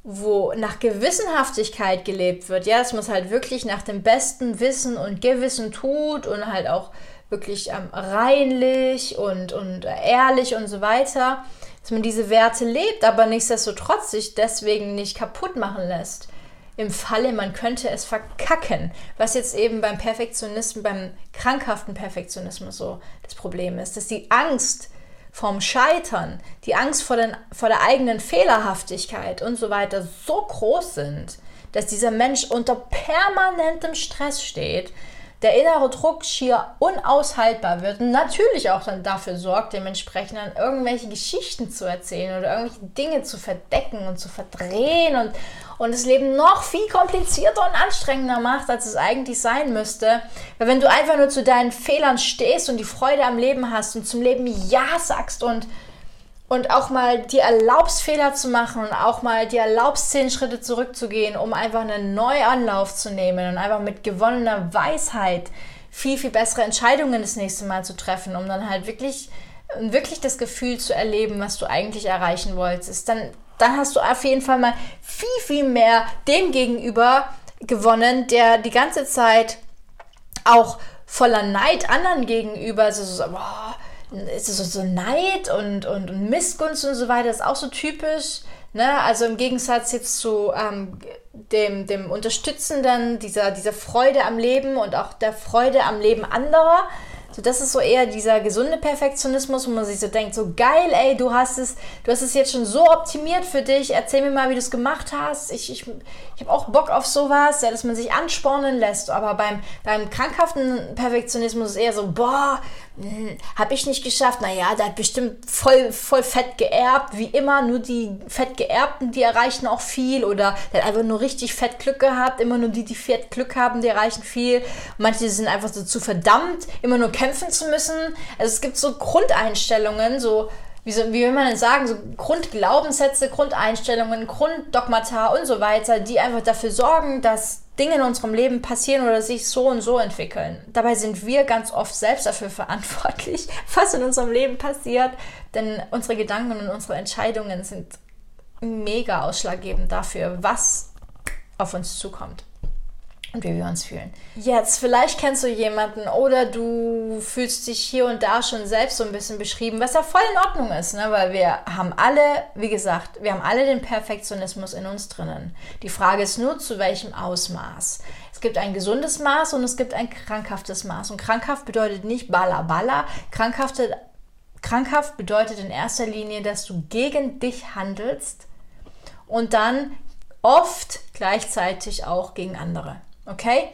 wo nach Gewissenhaftigkeit gelebt wird. Ja, dass man es halt wirklich nach dem besten Wissen und Gewissen tut und halt auch wirklich ähm, reinlich und, und ehrlich und so weiter. Dass man diese Werte lebt, aber nichtsdestotrotz sich deswegen nicht kaputt machen lässt. Im Falle, man könnte es verkacken, was jetzt eben beim Perfektionismus, beim krankhaften Perfektionismus so das Problem ist, dass die Angst vom Scheitern, die Angst vor, den, vor der eigenen Fehlerhaftigkeit und so weiter so groß sind, dass dieser Mensch unter permanentem Stress steht, der innere Druck schier unaushaltbar wird und natürlich auch dann dafür sorgt, dementsprechend dann irgendwelche Geschichten zu erzählen oder irgendwelche Dinge zu verdecken und zu verdrehen und, und das Leben noch viel komplizierter und anstrengender macht, als es eigentlich sein müsste. Weil wenn du einfach nur zu deinen Fehlern stehst und die Freude am Leben hast und zum Leben Ja sagst und und auch mal dir erlaubst, Fehler zu machen und auch mal dir erlaubst, zehn Schritte zurückzugehen, um einfach einen Neuanlauf zu nehmen und einfach mit gewonnener Weisheit viel, viel bessere Entscheidungen das nächste Mal zu treffen, um dann halt wirklich, wirklich das Gefühl zu erleben, was du eigentlich erreichen wolltest, dann, dann hast du auf jeden Fall mal viel, viel mehr dem gegenüber gewonnen, der die ganze Zeit auch voller Neid anderen gegenüber, also so, boah, so, so Neid und, und, und, Missgunst und so weiter, ist auch so typisch. Ne? Also im Gegensatz jetzt zu ähm, dem, dem Unterstützenden, dieser, dieser Freude am Leben und auch der Freude am Leben anderer, So, das ist so eher dieser gesunde Perfektionismus, wo man sich so denkt, so geil, ey, du hast es, du hast es jetzt schon so optimiert für dich. Erzähl mir mal, wie du es gemacht hast. Ich, ich, ich habe auch Bock auf sowas, ja, dass man sich anspornen lässt. Aber beim, beim krankhaften Perfektionismus ist eher so, boah, hm, habe ich nicht geschafft. Naja, der hat bestimmt voll, voll fett geerbt, wie immer. Nur die fett geerbten, die erreichen auch viel. Oder der hat einfach nur richtig fett Glück gehabt. Immer nur die, die fett Glück haben, die erreichen viel. manche sind einfach so zu verdammt, immer nur kämpfen zu müssen. Also es gibt so Grundeinstellungen, so wie, so, wie will man denn sagen, so Grundglaubenssätze, Grundeinstellungen, Grunddogmata und so weiter, die einfach dafür sorgen, dass Dinge in unserem Leben passieren oder sich so und so entwickeln. Dabei sind wir ganz oft selbst dafür verantwortlich, was in unserem Leben passiert, denn unsere Gedanken und unsere Entscheidungen sind mega ausschlaggebend dafür, was auf uns zukommt und wie wir uns fühlen. Jetzt, vielleicht kennst du jemanden oder du fühlst dich hier und da schon selbst so ein bisschen beschrieben, was ja voll in Ordnung ist, ne? weil wir haben alle, wie gesagt, wir haben alle den Perfektionismus in uns drinnen. Die Frage ist nur, zu welchem Ausmaß. Es gibt ein gesundes Maß und es gibt ein krankhaftes Maß. Und krankhaft bedeutet nicht balla balla. Krankhafte, krankhaft bedeutet in erster Linie, dass du gegen dich handelst und dann oft gleichzeitig auch gegen andere. Okay?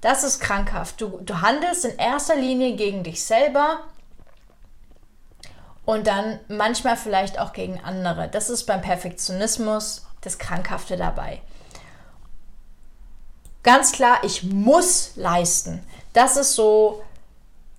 Das ist krankhaft. Du, du handelst in erster Linie gegen dich selber und dann manchmal vielleicht auch gegen andere. Das ist beim Perfektionismus das Krankhafte dabei. Ganz klar, ich muss leisten. Das ist so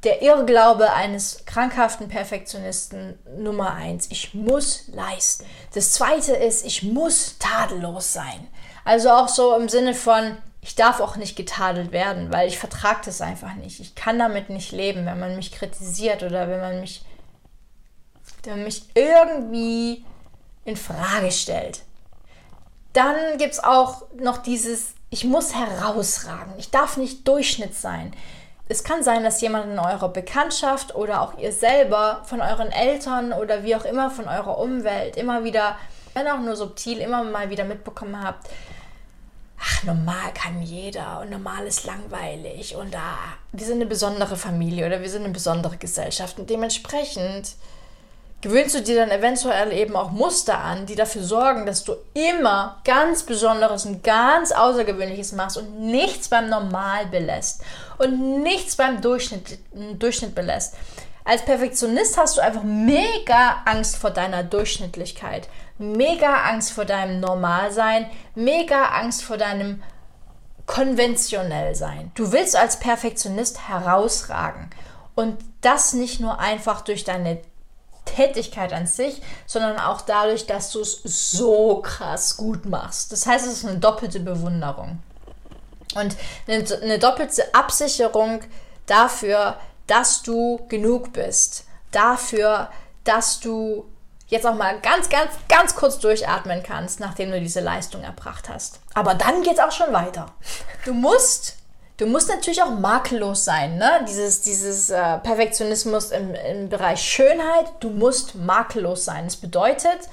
der Irrglaube eines krankhaften Perfektionisten Nummer eins. Ich muss leisten. Das zweite ist, ich muss tadellos sein. Also auch so im Sinne von, ich darf auch nicht getadelt werden, weil ich vertrage das einfach nicht. Ich kann damit nicht leben, wenn man mich kritisiert oder wenn man mich, wenn man mich irgendwie in Frage stellt. Dann gibt es auch noch dieses, ich muss herausragen. Ich darf nicht Durchschnitt sein. Es kann sein, dass jemand in eurer Bekanntschaft oder auch ihr selber von euren Eltern oder wie auch immer von eurer Umwelt immer wieder, wenn auch nur subtil, immer mal wieder mitbekommen habt, ach, normal kann jeder und normal ist langweilig und ah, wir sind eine besondere Familie oder wir sind eine besondere Gesellschaft und dementsprechend gewöhnst du dir dann eventuell eben auch Muster an, die dafür sorgen, dass du immer ganz Besonderes und ganz Außergewöhnliches machst und nichts beim Normal belässt und nichts beim Durchschnitt, Durchschnitt belässt. Als Perfektionist hast du einfach mega Angst vor deiner Durchschnittlichkeit, mega Angst vor deinem Normalsein, mega Angst vor deinem konventionell sein. Du willst als Perfektionist herausragen und das nicht nur einfach durch deine Tätigkeit an sich, sondern auch dadurch, dass du es so krass gut machst. Das heißt, es ist eine doppelte Bewunderung und eine, eine doppelte Absicherung dafür, dass du genug bist. Dafür, dass du jetzt auch mal ganz, ganz, ganz kurz durchatmen kannst, nachdem du diese Leistung erbracht hast. Aber dann geht es auch schon weiter. Du musst, du musst natürlich auch makellos sein, ne? Dieses, dieses äh, Perfektionismus im, im Bereich Schönheit, du musst makellos sein. Das bedeutet,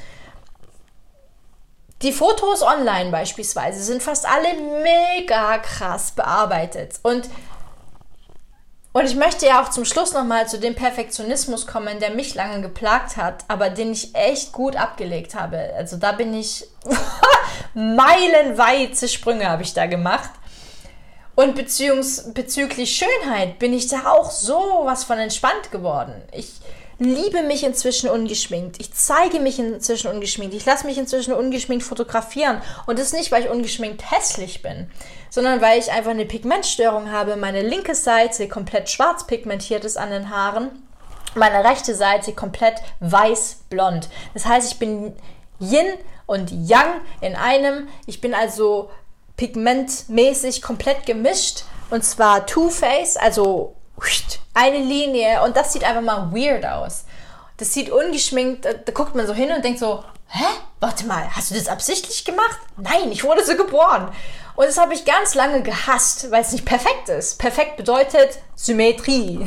die Fotos online beispielsweise sind fast alle mega krass bearbeitet. Und und ich möchte ja auch zum Schluss nochmal zu dem Perfektionismus kommen, der mich lange geplagt hat, aber den ich echt gut abgelegt habe. Also da bin ich meilenweite Sprünge habe ich da gemacht. Und bezüglich Schönheit bin ich da auch so was von entspannt geworden. Ich liebe mich inzwischen ungeschminkt. Ich zeige mich inzwischen ungeschminkt. Ich lasse mich inzwischen ungeschminkt fotografieren. Und das nicht, weil ich ungeschminkt hässlich bin, sondern weil ich einfach eine Pigmentstörung habe. Meine linke Seite komplett schwarz pigmentiert ist an den Haaren. Meine rechte Seite komplett weiß-blond. Das heißt, ich bin Yin und Yang in einem. Ich bin also pigmentmäßig komplett gemischt. Und zwar Two-Face, also eine Linie und das sieht einfach mal weird aus. Das sieht ungeschminkt, da, da guckt man so hin und denkt so, hä? Warte mal, hast du das absichtlich gemacht? Nein, ich wurde so geboren. Und das habe ich ganz lange gehasst, weil es nicht perfekt ist. Perfekt bedeutet Symmetrie.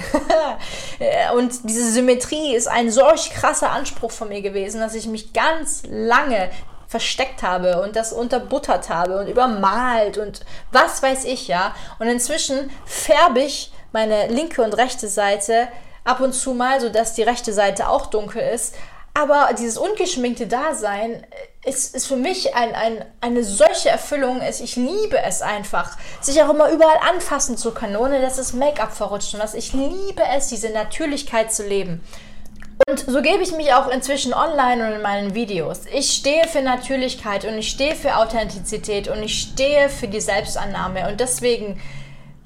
und diese Symmetrie ist ein solch krasser Anspruch von mir gewesen, dass ich mich ganz lange versteckt habe und das unterbuttert habe und übermalt und was weiß ich ja. Und inzwischen färbe ich meine linke und rechte Seite ab und zu mal, sodass die rechte Seite auch dunkel ist. Aber dieses ungeschminkte Dasein ist, ist für mich ein, ein, eine solche Erfüllung. Ich liebe es einfach, sich auch immer überall anfassen zu können, ohne dass das Make-up verrutscht und was. Ich liebe es, diese Natürlichkeit zu leben. Und so gebe ich mich auch inzwischen online und in meinen Videos. Ich stehe für Natürlichkeit und ich stehe für Authentizität und ich stehe für die Selbstannahme. Und deswegen,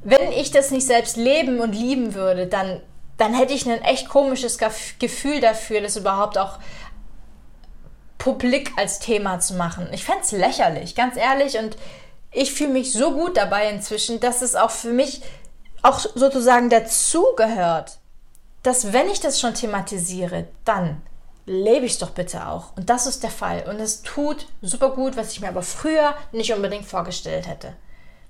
wenn ich das nicht selbst leben und lieben würde, dann, dann hätte ich ein echt komisches Gefühl dafür, das überhaupt auch publik als Thema zu machen. Ich fände es lächerlich, ganz ehrlich. Und ich fühle mich so gut dabei inzwischen, dass es auch für mich auch sozusagen dazugehört dass wenn ich das schon thematisiere, dann lebe ich es doch bitte auch. Und das ist der Fall. Und es tut super gut, was ich mir aber früher nicht unbedingt vorgestellt hätte.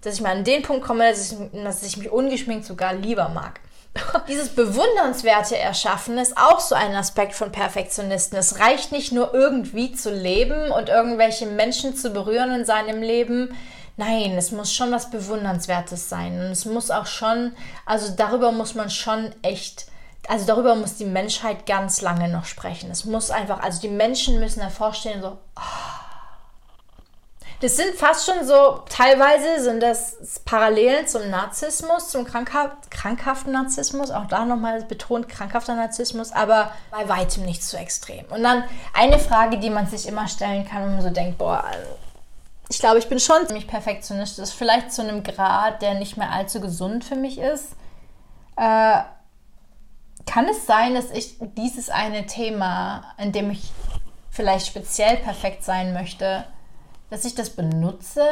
Dass ich mal an den Punkt komme, dass ich, dass ich mich ungeschminkt sogar lieber mag. Dieses bewundernswerte Erschaffen ist auch so ein Aspekt von Perfektionisten. Es reicht nicht nur irgendwie zu leben und irgendwelche Menschen zu berühren in seinem Leben. Nein, es muss schon was Bewundernswertes sein. Und es muss auch schon, also darüber muss man schon echt also darüber muss die Menschheit ganz lange noch sprechen. Es muss einfach, also die Menschen müssen hervorstehen, so, oh. Das sind fast schon so, teilweise sind das Parallelen zum Narzissmus, zum krankhaft, krankhaften Narzissmus, auch da nochmal betont krankhafter Narzissmus, aber bei weitem nicht so extrem. Und dann eine Frage, die man sich immer stellen kann, wenn man so denkt, boah, ich glaube, ich bin schon ziemlich perfektionistisch, vielleicht zu einem Grad, der nicht mehr allzu gesund für mich ist. Äh, kann es sein, dass ich dieses eine Thema, in dem ich vielleicht speziell perfekt sein möchte, dass ich das benutze,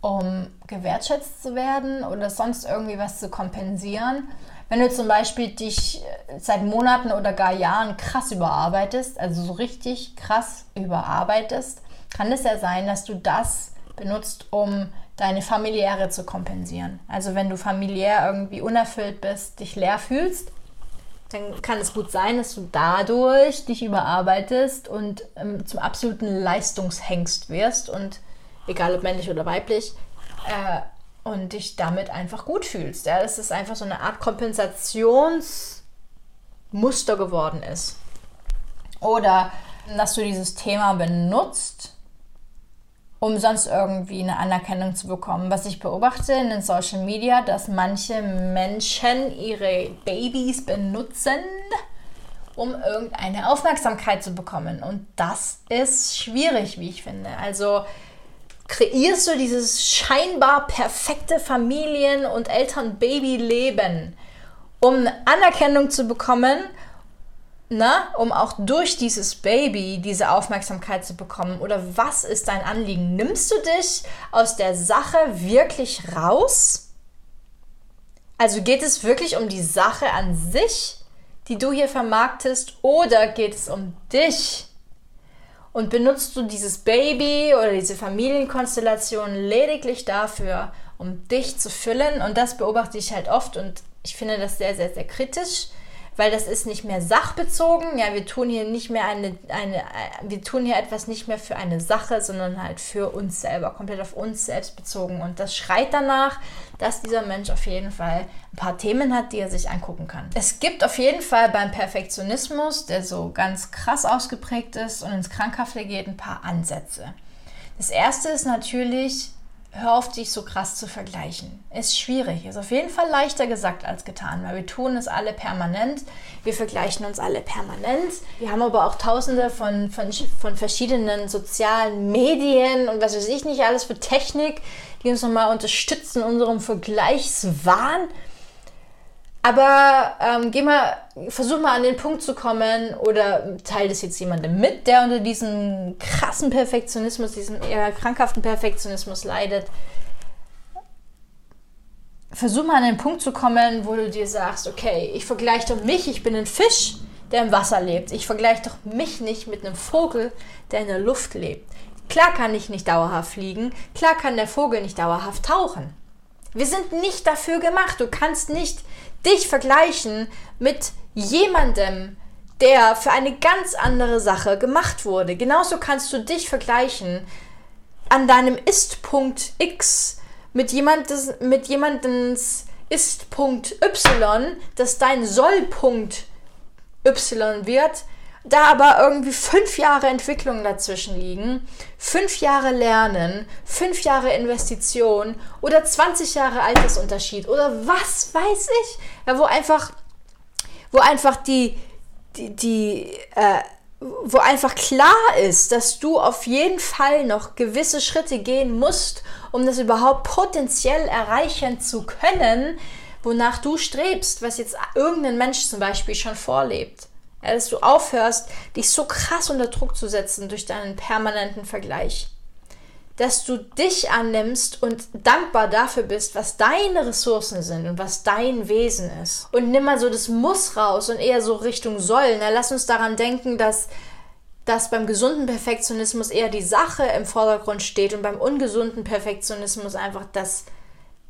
um gewertschätzt zu werden oder sonst irgendwie was zu kompensieren? Wenn du zum Beispiel dich seit Monaten oder gar Jahren krass überarbeitest, also so richtig krass überarbeitest, kann es ja sein, dass du das benutzt, um deine familiäre zu kompensieren. Also wenn du familiär irgendwie unerfüllt bist, dich leer fühlst, dann kann es gut sein, dass du dadurch dich überarbeitest und ähm, zum absoluten Leistungshengst wirst und egal ob männlich oder weiblich äh, und dich damit einfach gut fühlst. Ja? Dass es einfach so eine Art Kompensationsmuster geworden ist. Oder dass du dieses Thema benutzt, um sonst irgendwie eine Anerkennung zu bekommen. Was ich beobachte in den Social Media, dass manche Menschen ihre Babys benutzen, um irgendeine Aufmerksamkeit zu bekommen. Und das ist schwierig, wie ich finde. Also kreierst du dieses scheinbar perfekte Familien- und Eltern-Baby-Leben, um Anerkennung zu bekommen na, um auch durch dieses Baby diese Aufmerksamkeit zu bekommen? Oder was ist dein Anliegen? Nimmst du dich aus der Sache wirklich raus? Also geht es wirklich um die Sache an sich, die du hier vermarktest, oder geht es um dich? Und benutzt du dieses Baby oder diese Familienkonstellation lediglich dafür, um dich zu füllen? Und das beobachte ich halt oft und ich finde das sehr, sehr, sehr kritisch weil das ist nicht mehr sachbezogen. Ja, wir tun hier nicht mehr eine, eine, wir tun hier etwas nicht mehr für eine Sache, sondern halt für uns selber, komplett auf uns selbst bezogen. Und das schreit danach, dass dieser Mensch auf jeden Fall ein paar Themen hat, die er sich angucken kann. Es gibt auf jeden Fall beim Perfektionismus, der so ganz krass ausgeprägt ist und ins Krankhafte geht, ein paar Ansätze. Das erste ist natürlich, hör auf, dich so krass zu vergleichen. Ist schwierig. Ist auf jeden Fall leichter gesagt als getan, weil wir tun es alle permanent. Wir vergleichen uns alle permanent. Wir haben aber auch tausende von, von, von verschiedenen sozialen Medien und was weiß ich nicht alles für Technik, die uns nochmal unterstützen in unserem Vergleichswahn. Aber ähm, geh mal, versuch mal an den Punkt zu kommen oder teile das jetzt jemandem mit, der unter diesem krassen Perfektionismus, diesem eher krankhaften Perfektionismus leidet. Versuch mal an den Punkt zu kommen, wo du dir sagst, okay, ich vergleiche doch mich, ich bin ein Fisch, der im Wasser lebt. Ich vergleiche doch mich nicht mit einem Vogel, der in der Luft lebt. Klar kann ich nicht dauerhaft fliegen, klar kann der Vogel nicht dauerhaft tauchen. Wir sind nicht dafür gemacht. Du kannst nicht dich vergleichen mit jemandem, der für eine ganz andere Sache gemacht wurde. Genauso kannst du dich vergleichen an deinem Ist-Punkt X mit, jemandes, mit jemandens ist Punkt Y, dass dein Soll-Punkt Y wird, da aber irgendwie fünf Jahre Entwicklung dazwischen liegen, fünf Jahre Lernen, fünf Jahre Investition oder 20 Jahre Altersunterschied oder was weiß ich, ja, wo einfach, wo einfach die, die, die äh, wo einfach klar ist, dass du auf jeden Fall noch gewisse Schritte gehen musst, um das überhaupt potenziell erreichen zu können, wonach du strebst, was jetzt irgendein Mensch zum Beispiel schon vorlebt. Ja, dass du aufhörst, dich so krass unter Druck zu setzen durch deinen permanenten Vergleich. Dass du dich annimmst und dankbar dafür bist, was deine Ressourcen sind und was dein Wesen ist. Und nimm mal so das Muss raus und eher so Richtung Soll. Na, lass uns daran denken, dass dass beim gesunden Perfektionismus eher die Sache im Vordergrund steht und beim ungesunden Perfektionismus einfach das,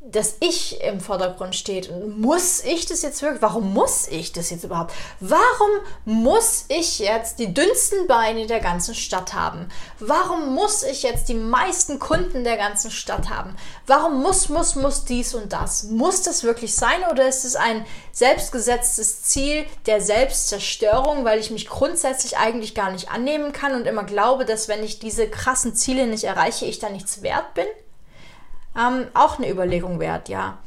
das Ich im Vordergrund steht. Und muss ich das jetzt wirklich? Warum muss ich das jetzt überhaupt? Warum muss ich jetzt die dünnsten Beine der ganzen Stadt haben? Warum muss ich jetzt die meisten Kunden der ganzen Stadt haben? Warum muss, muss, muss dies und das? Muss das wirklich sein oder ist es ein selbstgesetztes Ziel der Selbstzerstörung, weil ich mich grundsätzlich eigentlich gar nicht annehmen kann und immer glaube, dass wenn ich diese krassen Ziele nicht erreiche, ich da nichts wert bin? Ähm, auch eine Überlegung wert, ja.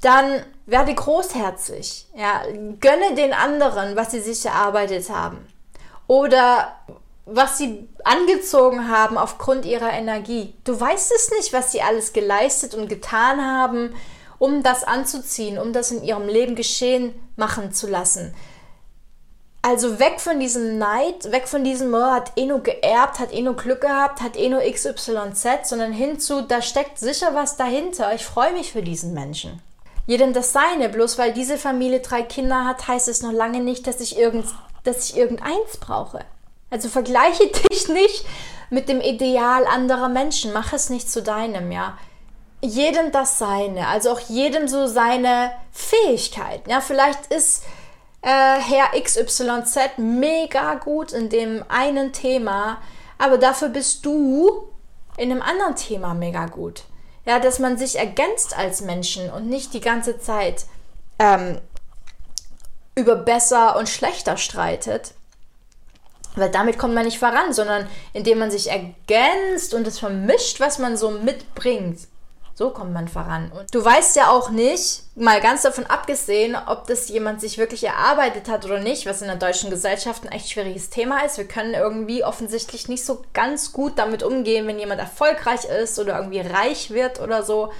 Dann werde großherzig, ja, gönne den anderen, was sie sich erarbeitet haben oder was sie angezogen haben aufgrund ihrer Energie. Du weißt es nicht, was sie alles geleistet und getan haben, um das anzuziehen, um das in ihrem Leben geschehen machen zu lassen. Also weg von diesem Neid, weg von diesem, oh, hat nur geerbt, hat nur Glück gehabt, hat nur XYZ, sondern hinzu, da steckt sicher was dahinter. Ich freue mich für diesen Menschen. Jedem das Seine, bloß weil diese Familie drei Kinder hat, heißt es noch lange nicht, dass ich, irgend, dass ich irgendeins brauche. Also vergleiche dich nicht mit dem Ideal anderer Menschen, mach es nicht zu deinem, ja. Jedem das Seine, also auch jedem so seine Fähigkeiten. Ja, vielleicht ist äh, Herr XYZ mega gut in dem einen Thema, aber dafür bist du in einem anderen Thema mega gut. Ja, dass man sich ergänzt als Menschen und nicht die ganze Zeit ähm, über besser und schlechter streitet. Weil damit kommt man nicht voran, sondern indem man sich ergänzt und es vermischt, was man so mitbringt. So kommt man voran. Und du weißt ja auch nicht, mal ganz davon abgesehen, ob das jemand sich wirklich erarbeitet hat oder nicht, was in der deutschen Gesellschaft ein echt schwieriges Thema ist. Wir können irgendwie offensichtlich nicht so ganz gut damit umgehen, wenn jemand erfolgreich ist oder irgendwie reich wird oder so,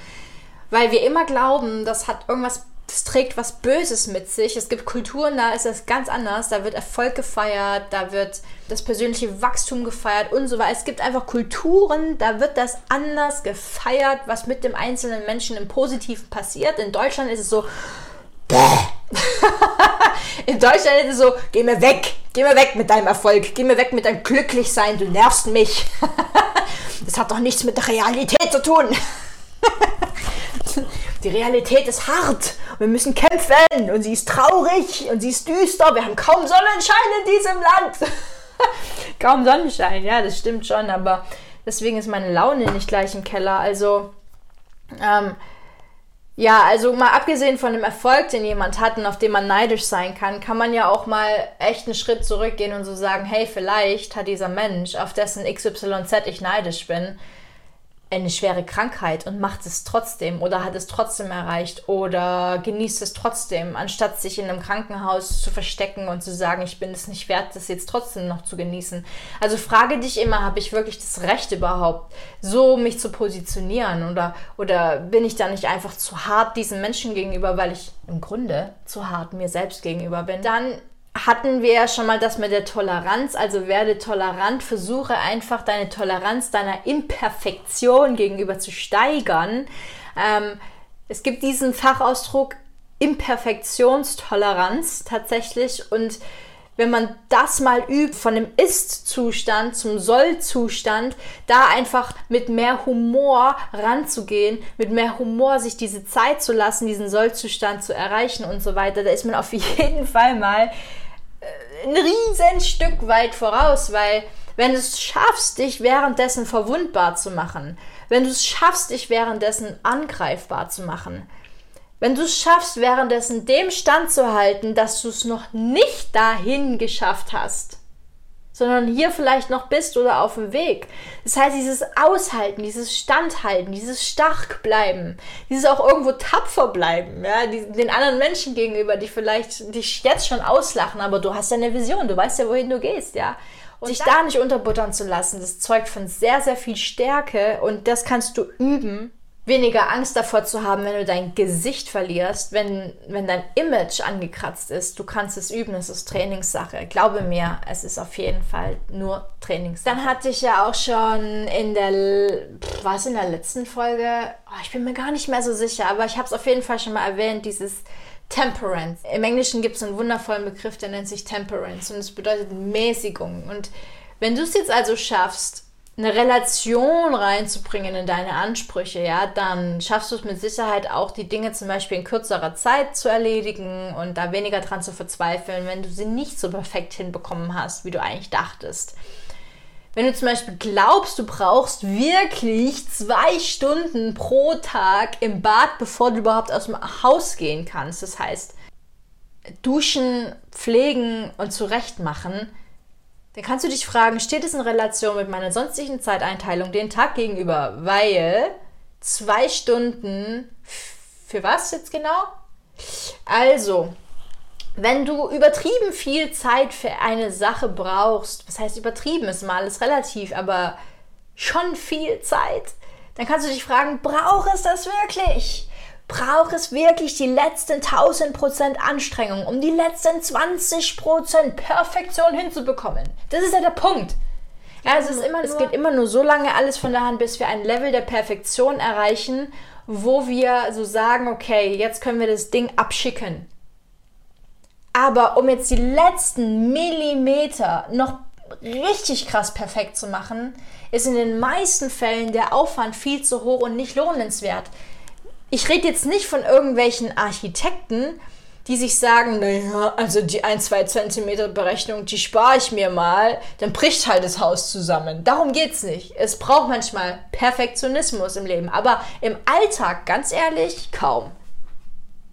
weil wir immer glauben, das hat irgendwas das trägt was Böses mit sich. Es gibt Kulturen, da ist das ganz anders. Da wird Erfolg gefeiert, da wird das persönliche Wachstum gefeiert und so weiter. Es gibt einfach Kulturen, da wird das anders gefeiert, was mit dem einzelnen Menschen im Positiven passiert. In Deutschland ist es so, In Deutschland ist es so, geh mir weg, geh mir weg mit deinem Erfolg, geh mir weg mit deinem Glücklichsein, du nervst mich. das hat doch nichts mit der Realität zu tun. Die Realität ist hart. Wir müssen kämpfen und sie ist traurig und sie ist düster. Wir haben kaum Sonnenschein in diesem Land. kaum Sonnenschein, ja, das stimmt schon, aber deswegen ist meine Laune nicht gleich im Keller. Also, ähm, ja, also mal abgesehen von dem Erfolg, den jemand hat und auf den man neidisch sein kann, kann man ja auch mal echt einen Schritt zurückgehen und so sagen, hey, vielleicht hat dieser Mensch, auf dessen XYZ ich neidisch bin, eine schwere Krankheit und macht es trotzdem oder hat es trotzdem erreicht oder genießt es trotzdem, anstatt sich in einem Krankenhaus zu verstecken und zu sagen, ich bin es nicht wert, das jetzt trotzdem noch zu genießen. Also frage dich immer, habe ich wirklich das Recht überhaupt, so mich zu positionieren oder, oder bin ich da nicht einfach zu hart diesen Menschen gegenüber, weil ich im Grunde zu hart mir selbst gegenüber bin. Dann hatten wir ja schon mal das mit der Toleranz. Also werde tolerant, versuche einfach deine Toleranz deiner Imperfektion gegenüber zu steigern. Ähm, es gibt diesen Fachausdruck Imperfektionstoleranz tatsächlich und wenn man das mal übt, von dem Ist-Zustand zum Soll-Zustand, da einfach mit mehr Humor ranzugehen, mit mehr Humor sich diese Zeit zu lassen, diesen Soll-Zustand zu erreichen und so weiter, da ist man auf jeden Fall mal ein riesen Stück weit voraus, weil wenn du es schaffst, dich währenddessen verwundbar zu machen, wenn du es schaffst, dich währenddessen angreifbar zu machen, Wenn du es schaffst, währenddessen dem Stand zu halten, dass du es noch nicht dahin geschafft hast, sondern hier vielleicht noch bist oder auf dem Weg. Das heißt, dieses Aushalten, dieses Standhalten, dieses Starkbleiben, dieses auch irgendwo tapfer bleiben, ja, die, den anderen Menschen gegenüber, die vielleicht dich jetzt schon auslachen, aber du hast ja eine Vision, du weißt ja, wohin du gehst, ja. Und sich da nicht unterbuttern zu lassen, das zeugt von sehr, sehr viel Stärke und das kannst du üben weniger Angst davor zu haben, wenn du dein Gesicht verlierst, wenn, wenn dein Image angekratzt ist. Du kannst es üben, es ist Trainingssache. Glaube mir, es ist auf jeden Fall nur Trainingssache. Dann hatte ich ja auch schon in der, was in der letzten Folge, oh, ich bin mir gar nicht mehr so sicher, aber ich habe es auf jeden Fall schon mal erwähnt, dieses Temperance. Im Englischen gibt es einen wundervollen Begriff, der nennt sich Temperance und es bedeutet Mäßigung. Und wenn du es jetzt also schaffst, eine Relation reinzubringen in deine Ansprüche, ja, dann schaffst du es mit Sicherheit auch, die Dinge zum Beispiel in kürzerer Zeit zu erledigen und da weniger dran zu verzweifeln, wenn du sie nicht so perfekt hinbekommen hast, wie du eigentlich dachtest. Wenn du zum Beispiel glaubst, du brauchst wirklich zwei Stunden pro Tag im Bad, bevor du überhaupt aus dem Haus gehen kannst, das heißt, duschen, pflegen und zurechtmachen, dann kannst du dich fragen, steht es in Relation mit meiner sonstigen Zeiteinteilung den Tag gegenüber? Weil zwei Stunden für was jetzt genau? Also, wenn du übertrieben viel Zeit für eine Sache brauchst, was heißt übertrieben, ist mal alles relativ, aber schon viel Zeit, dann kannst du dich fragen, braucht es das wirklich? Braucht es wirklich die letzten 1000 Prozent Anstrengung, um die letzten 20 Prozent Perfektion hinzubekommen. Das ist ja der Punkt. Ja, es, ist immer es geht immer nur so lange alles von der Hand, bis wir ein Level der Perfektion erreichen, wo wir so sagen, okay, jetzt können wir das Ding abschicken. Aber um jetzt die letzten Millimeter noch richtig krass perfekt zu machen, ist in den meisten Fällen der Aufwand viel zu hoch und nicht lohnenswert ich rede jetzt nicht von irgendwelchen Architekten, die sich sagen, naja, also die 1, 2 Zentimeter Berechnung, die spare ich mir mal, dann bricht halt das Haus zusammen. Darum geht's nicht. Es braucht manchmal Perfektionismus im Leben, aber im Alltag, ganz ehrlich, kaum.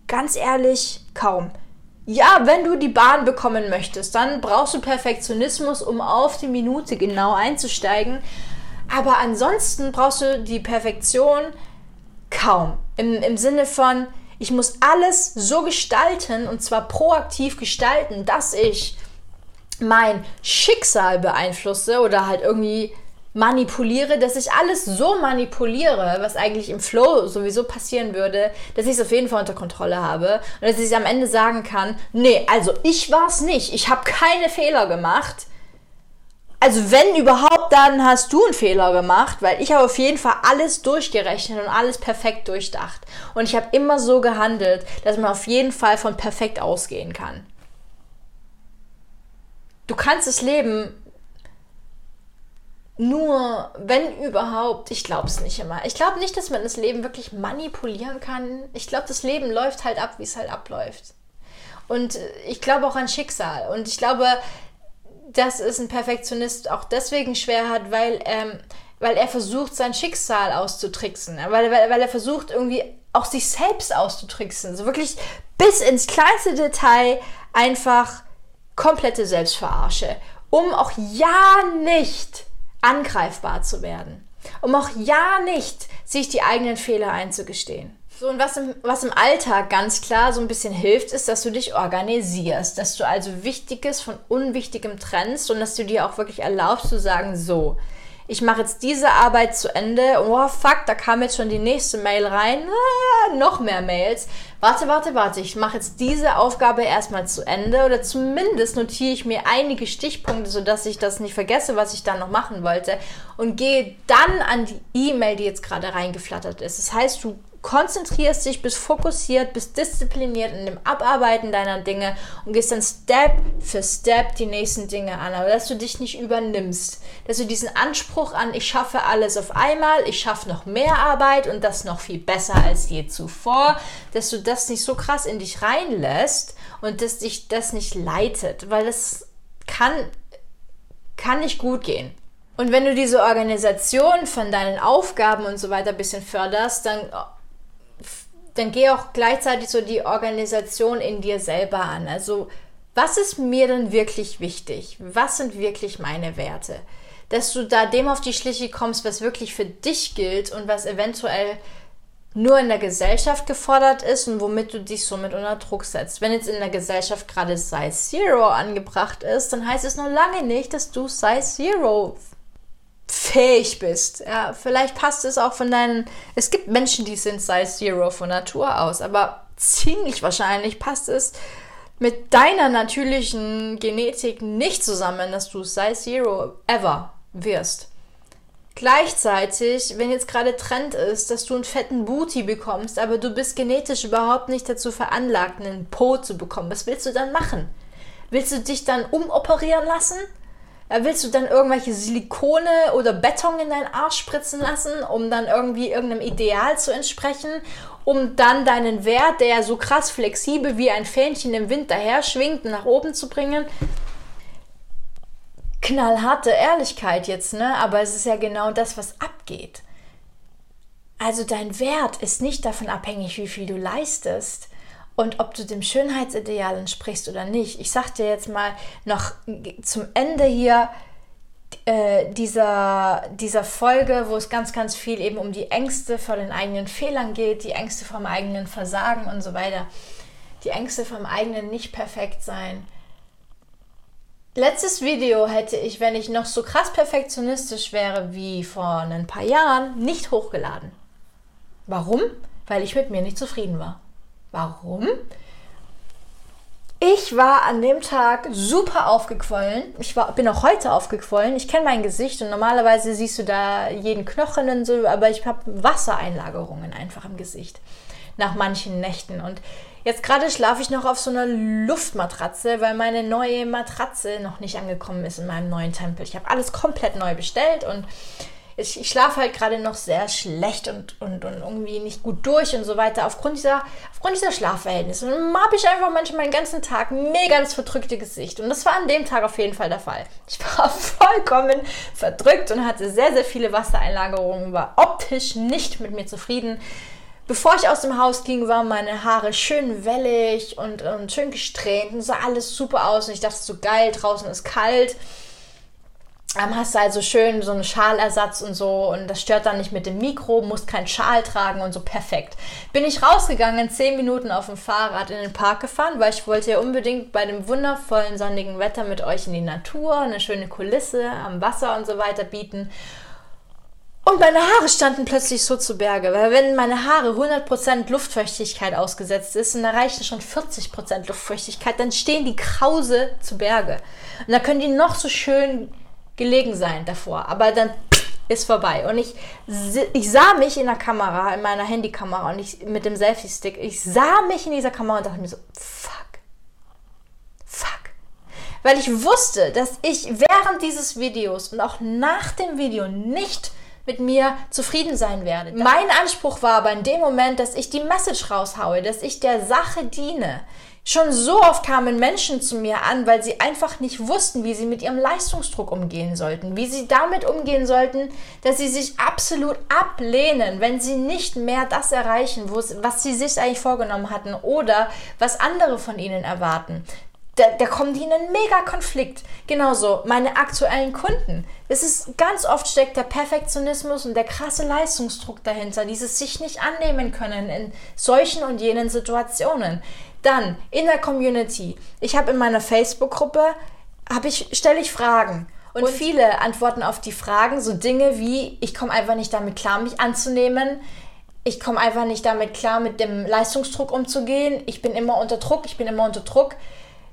Ganz ehrlich, kaum. Ja, wenn du die Bahn bekommen möchtest, dann brauchst du Perfektionismus, um auf die Minute genau einzusteigen. Aber ansonsten brauchst du die Perfektion kaum. Im, Im Sinne von, ich muss alles so gestalten und zwar proaktiv gestalten, dass ich mein Schicksal beeinflusse oder halt irgendwie manipuliere, dass ich alles so manipuliere, was eigentlich im Flow sowieso passieren würde, dass ich es auf jeden Fall unter Kontrolle habe und dass ich am Ende sagen kann, nee, also ich war es nicht, ich habe keine Fehler gemacht, also wenn überhaupt, dann hast du einen Fehler gemacht, weil ich habe auf jeden Fall alles durchgerechnet und alles perfekt durchdacht. Und ich habe immer so gehandelt, dass man auf jeden Fall von perfekt ausgehen kann. Du kannst das Leben nur, wenn überhaupt, ich glaube es nicht immer. Ich glaube nicht, dass man das Leben wirklich manipulieren kann. Ich glaube, das Leben läuft halt ab, wie es halt abläuft. Und ich glaube auch an Schicksal. Und ich glaube, dass es ein Perfektionist auch deswegen schwer hat, weil, ähm, weil er versucht, sein Schicksal auszutricksen. Weil, weil, weil er versucht, irgendwie auch sich selbst auszutricksen. So wirklich bis ins kleinste Detail einfach komplette Selbstverarsche. Um auch ja nicht angreifbar zu werden. Um auch ja nicht sich die eigenen Fehler einzugestehen. So, und was im, was im Alltag ganz klar so ein bisschen hilft, ist, dass du dich organisierst, dass du also Wichtiges von Unwichtigem trennst und dass du dir auch wirklich erlaubst zu sagen, so, ich mache jetzt diese Arbeit zu Ende. Oh fuck, da kam jetzt schon die nächste Mail rein. Ah, noch mehr Mails. Warte, warte, warte. Ich mache jetzt diese Aufgabe erstmal zu Ende oder zumindest notiere ich mir einige Stichpunkte, sodass ich das nicht vergesse, was ich dann noch machen wollte und gehe dann an die E-Mail, die jetzt gerade reingeflattert ist. Das heißt, du konzentrierst dich, bist fokussiert, bist diszipliniert in dem Abarbeiten deiner Dinge und gehst dann Step für Step die nächsten Dinge an. Aber dass du dich nicht übernimmst, dass du diesen Anspruch an, ich schaffe alles auf einmal, ich schaffe noch mehr Arbeit und das noch viel besser als je zuvor, dass du das nicht so krass in dich reinlässt und dass dich das nicht leitet, weil das kann, kann nicht gut gehen. Und wenn du diese Organisation von deinen Aufgaben und so weiter ein bisschen förderst, dann dann geh auch gleichzeitig so die Organisation in dir selber an. Also, was ist mir denn wirklich wichtig? Was sind wirklich meine Werte? Dass du da dem auf die Schliche kommst, was wirklich für dich gilt und was eventuell nur in der Gesellschaft gefordert ist und womit du dich somit unter Druck setzt. Wenn jetzt in der Gesellschaft gerade Size Zero angebracht ist, dann heißt es noch lange nicht, dass du Size Zero fähig bist. Ja, vielleicht passt es auch von deinen. Es gibt Menschen, die sind Size Zero von Natur aus, aber ziemlich wahrscheinlich passt es mit deiner natürlichen Genetik nicht zusammen, dass du Size Zero ever wirst. Gleichzeitig, wenn jetzt gerade Trend ist, dass du einen fetten Booty bekommst, aber du bist genetisch überhaupt nicht dazu veranlagt, einen Po zu bekommen, was willst du dann machen? Willst du dich dann umoperieren lassen? Willst du dann irgendwelche Silikone oder Beton in deinen Arsch spritzen lassen, um dann irgendwie irgendeinem Ideal zu entsprechen, um dann deinen Wert, der so krass flexibel wie ein Fähnchen im Wind daher schwingt, nach oben zu bringen? knallharte Ehrlichkeit jetzt, ne? Aber es ist ja genau das, was abgeht. Also dein Wert ist nicht davon abhängig, wie viel du leistest und ob du dem Schönheitsideal entsprichst oder nicht. Ich sag dir jetzt mal noch zum Ende hier äh, dieser, dieser Folge, wo es ganz, ganz viel eben um die Ängste vor den eigenen Fehlern geht, die Ängste vom eigenen Versagen und so weiter, die Ängste vom eigenen Nicht-Perfekt-Sein Letztes Video hätte ich, wenn ich noch so krass perfektionistisch wäre wie vor ein paar Jahren, nicht hochgeladen. Warum? Weil ich mit mir nicht zufrieden war. Warum? Ich war an dem Tag super aufgequollen. Ich war, bin auch heute aufgequollen. Ich kenne mein Gesicht und normalerweise siehst du da jeden Knochen und so, aber ich habe Wassereinlagerungen einfach im Gesicht nach manchen Nächten. Und jetzt gerade schlafe ich noch auf so einer Luftmatratze, weil meine neue Matratze noch nicht angekommen ist in meinem neuen Tempel. Ich habe alles komplett neu bestellt und ich, ich schlafe halt gerade noch sehr schlecht und, und, und irgendwie nicht gut durch und so weiter aufgrund dieser, aufgrund dieser Schlafverhältnisse. Habe ich einfach manchmal den ganzen Tag mega das verdrückte Gesicht. Und das war an dem Tag auf jeden Fall der Fall. Ich war vollkommen verdrückt und hatte sehr, sehr viele Wassereinlagerungen, war optisch nicht mit mir zufrieden. Bevor ich aus dem Haus ging, waren meine Haare schön wellig und, und schön gesträhnt und sah alles super aus. Und ich dachte so geil, draußen ist kalt. Dann hast du also schön so einen Schalersatz und so und das stört dann nicht mit dem Mikro, musst keinen Schal tragen und so perfekt. Bin ich rausgegangen, zehn Minuten auf dem Fahrrad in den Park gefahren, weil ich wollte ja unbedingt bei dem wundervollen sonnigen Wetter mit euch in die Natur, eine schöne Kulisse am Wasser und so weiter bieten. Und meine Haare standen plötzlich so zu Berge, weil wenn meine Haare 100% Luftfeuchtigkeit ausgesetzt ist und da reichen schon 40% Luftfeuchtigkeit, dann stehen die Krause zu Berge. Und da können die noch so schön gelegen sein davor, aber dann ist vorbei. Und ich, ich sah mich in der Kamera, in meiner Handykamera und ich mit dem Selfie-Stick, ich sah mich in dieser Kamera und dachte mir so, fuck, fuck. Weil ich wusste, dass ich während dieses Videos und auch nach dem Video nicht mit mir zufrieden sein werde. Mein Anspruch war aber in dem Moment, dass ich die Message raushaue, dass ich der Sache diene. Schon so oft kamen Menschen zu mir an, weil sie einfach nicht wussten, wie sie mit ihrem Leistungsdruck umgehen sollten, wie sie damit umgehen sollten, dass sie sich absolut ablehnen, wenn sie nicht mehr das erreichen, was sie sich eigentlich vorgenommen hatten oder was andere von ihnen erwarten da, da kommen die in einen Mega-Konflikt. Genauso meine aktuellen Kunden. Es ist ganz oft steckt der Perfektionismus und der krasse Leistungsdruck dahinter, dieses sich nicht annehmen können in solchen und jenen Situationen. Dann in der Community. Ich habe in meiner Facebook-Gruppe ich stelle ich Fragen. Und, und viele antworten auf die Fragen so Dinge wie ich komme einfach nicht damit klar, mich anzunehmen ich komme einfach nicht damit klar, mit dem Leistungsdruck umzugehen. Ich bin immer unter Druck, ich bin immer unter Druck.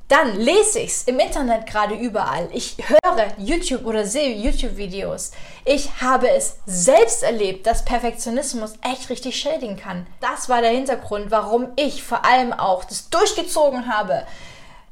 Dann lese ich es im Internet gerade überall. Ich höre YouTube oder sehe YouTube-Videos. Ich habe es selbst erlebt, dass Perfektionismus echt richtig schädigen kann. Das war der Hintergrund, warum ich vor allem auch das durchgezogen habe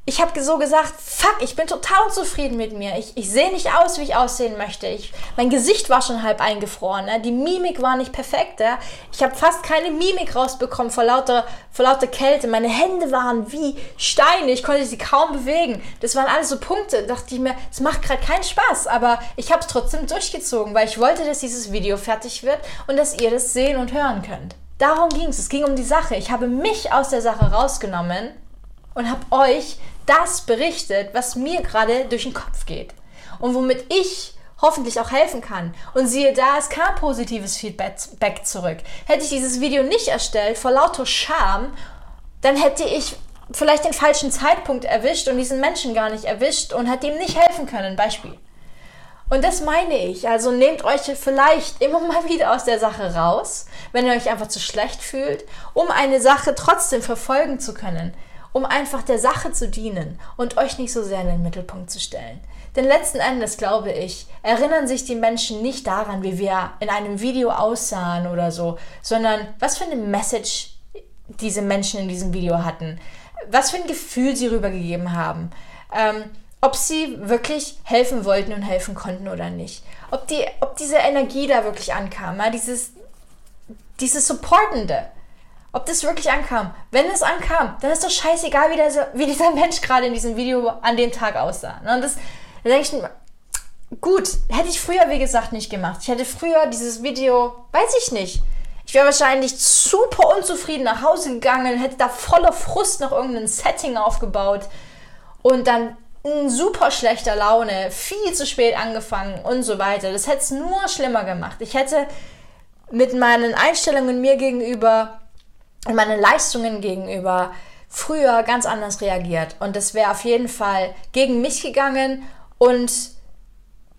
ich habe so gesagt, fuck, ich bin total unzufrieden mit mir. Ich, ich sehe nicht aus, wie ich aussehen möchte. Ich, mein Gesicht war schon halb eingefroren. Ne? Die Mimik war nicht perfekt. Ja? Ich habe fast keine Mimik rausbekommen vor lauter, vor lauter Kälte. Meine Hände waren wie Steine. Ich konnte sie kaum bewegen. Das waren alles so Punkte. Da dachte ich mir, es macht gerade keinen Spaß. Aber ich habe es trotzdem durchgezogen, weil ich wollte, dass dieses Video fertig wird und dass ihr das sehen und hören könnt. Darum ging es. Es ging um die Sache. Ich habe mich aus der Sache rausgenommen und habe euch das berichtet, was mir gerade durch den Kopf geht. Und womit ich hoffentlich auch helfen kann. Und siehe da, es kam positives Feedback zurück. Hätte ich dieses Video nicht erstellt, vor lauter Scham, dann hätte ich vielleicht den falschen Zeitpunkt erwischt und diesen Menschen gar nicht erwischt und hätte ihm nicht helfen können. Beispiel. Und das meine ich. Also nehmt euch vielleicht immer mal wieder aus der Sache raus, wenn ihr euch einfach zu schlecht fühlt, um eine Sache trotzdem verfolgen zu können, um einfach der Sache zu dienen und euch nicht so sehr in den Mittelpunkt zu stellen. Denn letzten Endes, glaube ich, erinnern sich die Menschen nicht daran, wie wir in einem Video aussahen oder so, sondern was für eine Message diese Menschen in diesem Video hatten, was für ein Gefühl sie rübergegeben haben, ähm, ob sie wirklich helfen wollten und helfen konnten oder nicht, ob, die, ob diese Energie da wirklich ankam, ja, dieses, dieses Supportende. Ob das wirklich ankam. Wenn es ankam, dann ist doch scheißegal, wie, der, wie dieser Mensch gerade in diesem Video an dem Tag aussah. Ne? Und das, da denke ich gut, hätte ich früher, wie gesagt, nicht gemacht. Ich hätte früher dieses Video, weiß ich nicht. Ich wäre wahrscheinlich super unzufrieden nach Hause gegangen, hätte da voller Frust noch irgendein Setting aufgebaut und dann in super schlechter Laune, viel zu spät angefangen und so weiter. Das hätte es nur schlimmer gemacht. Ich hätte mit meinen Einstellungen mir gegenüber und meinen Leistungen gegenüber früher ganz anders reagiert. Und das wäre auf jeden Fall gegen mich gegangen und,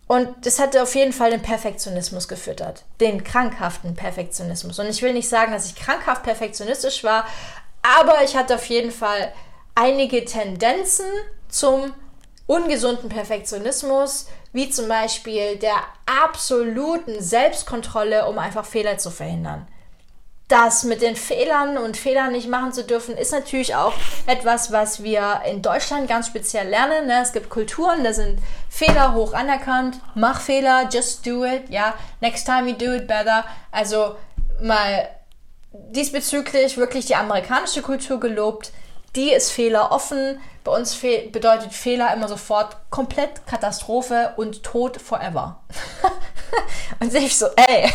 und das hätte auf jeden Fall den Perfektionismus gefüttert. Den krankhaften Perfektionismus. Und ich will nicht sagen, dass ich krankhaft perfektionistisch war, aber ich hatte auf jeden Fall einige Tendenzen zum ungesunden Perfektionismus, wie zum Beispiel der absoluten Selbstkontrolle, um einfach Fehler zu verhindern das mit den Fehlern und Fehlern nicht machen zu dürfen, ist natürlich auch etwas, was wir in Deutschland ganz speziell lernen. Ne? Es gibt Kulturen, da sind Fehler hoch anerkannt. Mach Fehler, just do it. Ja, next time you do it better. Also mal diesbezüglich wirklich die amerikanische Kultur gelobt. Die ist fehleroffen. Bei uns fe bedeutet Fehler immer sofort komplett Katastrophe und Tod forever. und ich so, ey,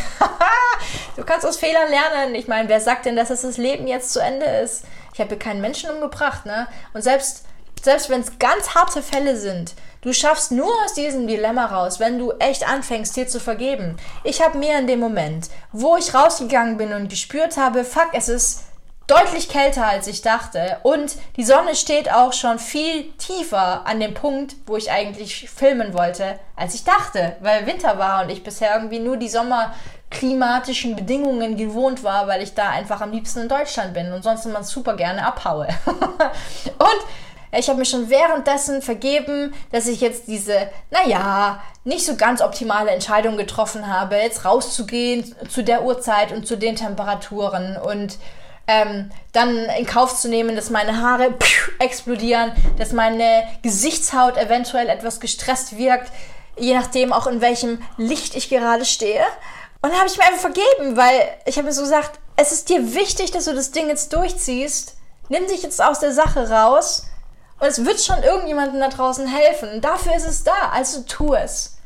du kannst aus Fehlern lernen. Ich meine, wer sagt denn, dass das Leben jetzt zu Ende ist? Ich habe keinen Menschen umgebracht, ne? Und selbst, selbst wenn es ganz harte Fälle sind, du schaffst nur aus diesem Dilemma raus, wenn du echt anfängst, dir zu vergeben. Ich habe mir in dem Moment, wo ich rausgegangen bin und gespürt habe, fuck, es ist deutlich kälter, als ich dachte. Und die Sonne steht auch schon viel tiefer an dem Punkt, wo ich eigentlich filmen wollte, als ich dachte, weil Winter war und ich bisher irgendwie nur die sommerklimatischen Bedingungen gewohnt war, weil ich da einfach am liebsten in Deutschland bin und sonst immer super gerne abhaue. und ich habe mir schon währenddessen vergeben, dass ich jetzt diese, naja, nicht so ganz optimale Entscheidung getroffen habe, jetzt rauszugehen zu der Uhrzeit und zu den Temperaturen und ähm, dann in Kauf zu nehmen, dass meine Haare explodieren, dass meine Gesichtshaut eventuell etwas gestresst wirkt, je nachdem auch in welchem Licht ich gerade stehe. Und dann habe ich mir einfach vergeben, weil ich habe mir so gesagt, es ist dir wichtig, dass du das Ding jetzt durchziehst. Nimm dich jetzt aus der Sache raus und es wird schon irgendjemandem da draußen helfen. Dafür ist es da, also tu es.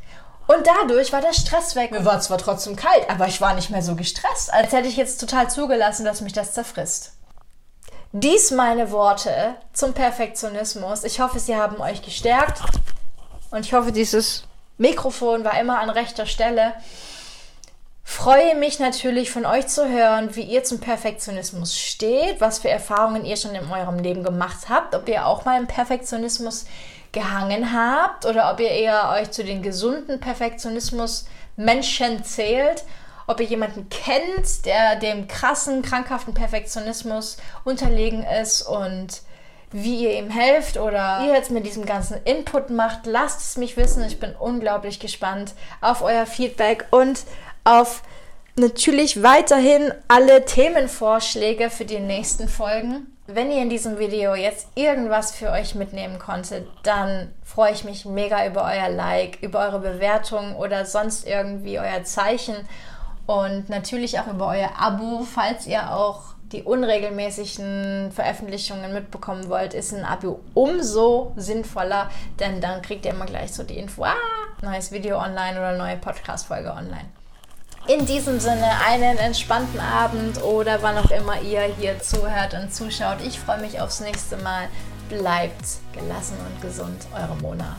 Und dadurch war der Stress weg. Mir war zwar trotzdem kalt, aber ich war nicht mehr so gestresst, als hätte ich jetzt total zugelassen, dass mich das zerfrisst. Dies meine Worte zum Perfektionismus. Ich hoffe, sie haben euch gestärkt. Und ich hoffe, dieses Mikrofon war immer an rechter Stelle. Freue mich natürlich von euch zu hören, wie ihr zum Perfektionismus steht, was für Erfahrungen ihr schon in eurem Leben gemacht habt, ob ihr auch mal im Perfektionismus gehangen habt oder ob ihr eher euch zu den gesunden Perfektionismus Menschen zählt, ob ihr jemanden kennt, der dem krassen, krankhaften Perfektionismus unterlegen ist und wie ihr ihm helft oder ihr jetzt mit diesem ganzen Input macht, lasst es mich wissen. Ich bin unglaublich gespannt auf euer Feedback und auf natürlich weiterhin alle Themenvorschläge für die nächsten Folgen. Wenn ihr in diesem Video jetzt irgendwas für euch mitnehmen konntet, dann freue ich mich mega über euer Like, über eure Bewertung oder sonst irgendwie euer Zeichen und natürlich auch über euer Abo, falls ihr auch die unregelmäßigen Veröffentlichungen mitbekommen wollt, ist ein Abo umso sinnvoller, denn dann kriegt ihr immer gleich so die Info, ah, neues Video online oder neue Podcast-Folge online. In diesem Sinne einen entspannten Abend oder wann auch immer ihr hier zuhört und zuschaut. Ich freue mich aufs nächste Mal. Bleibt gelassen und gesund, eure Mona.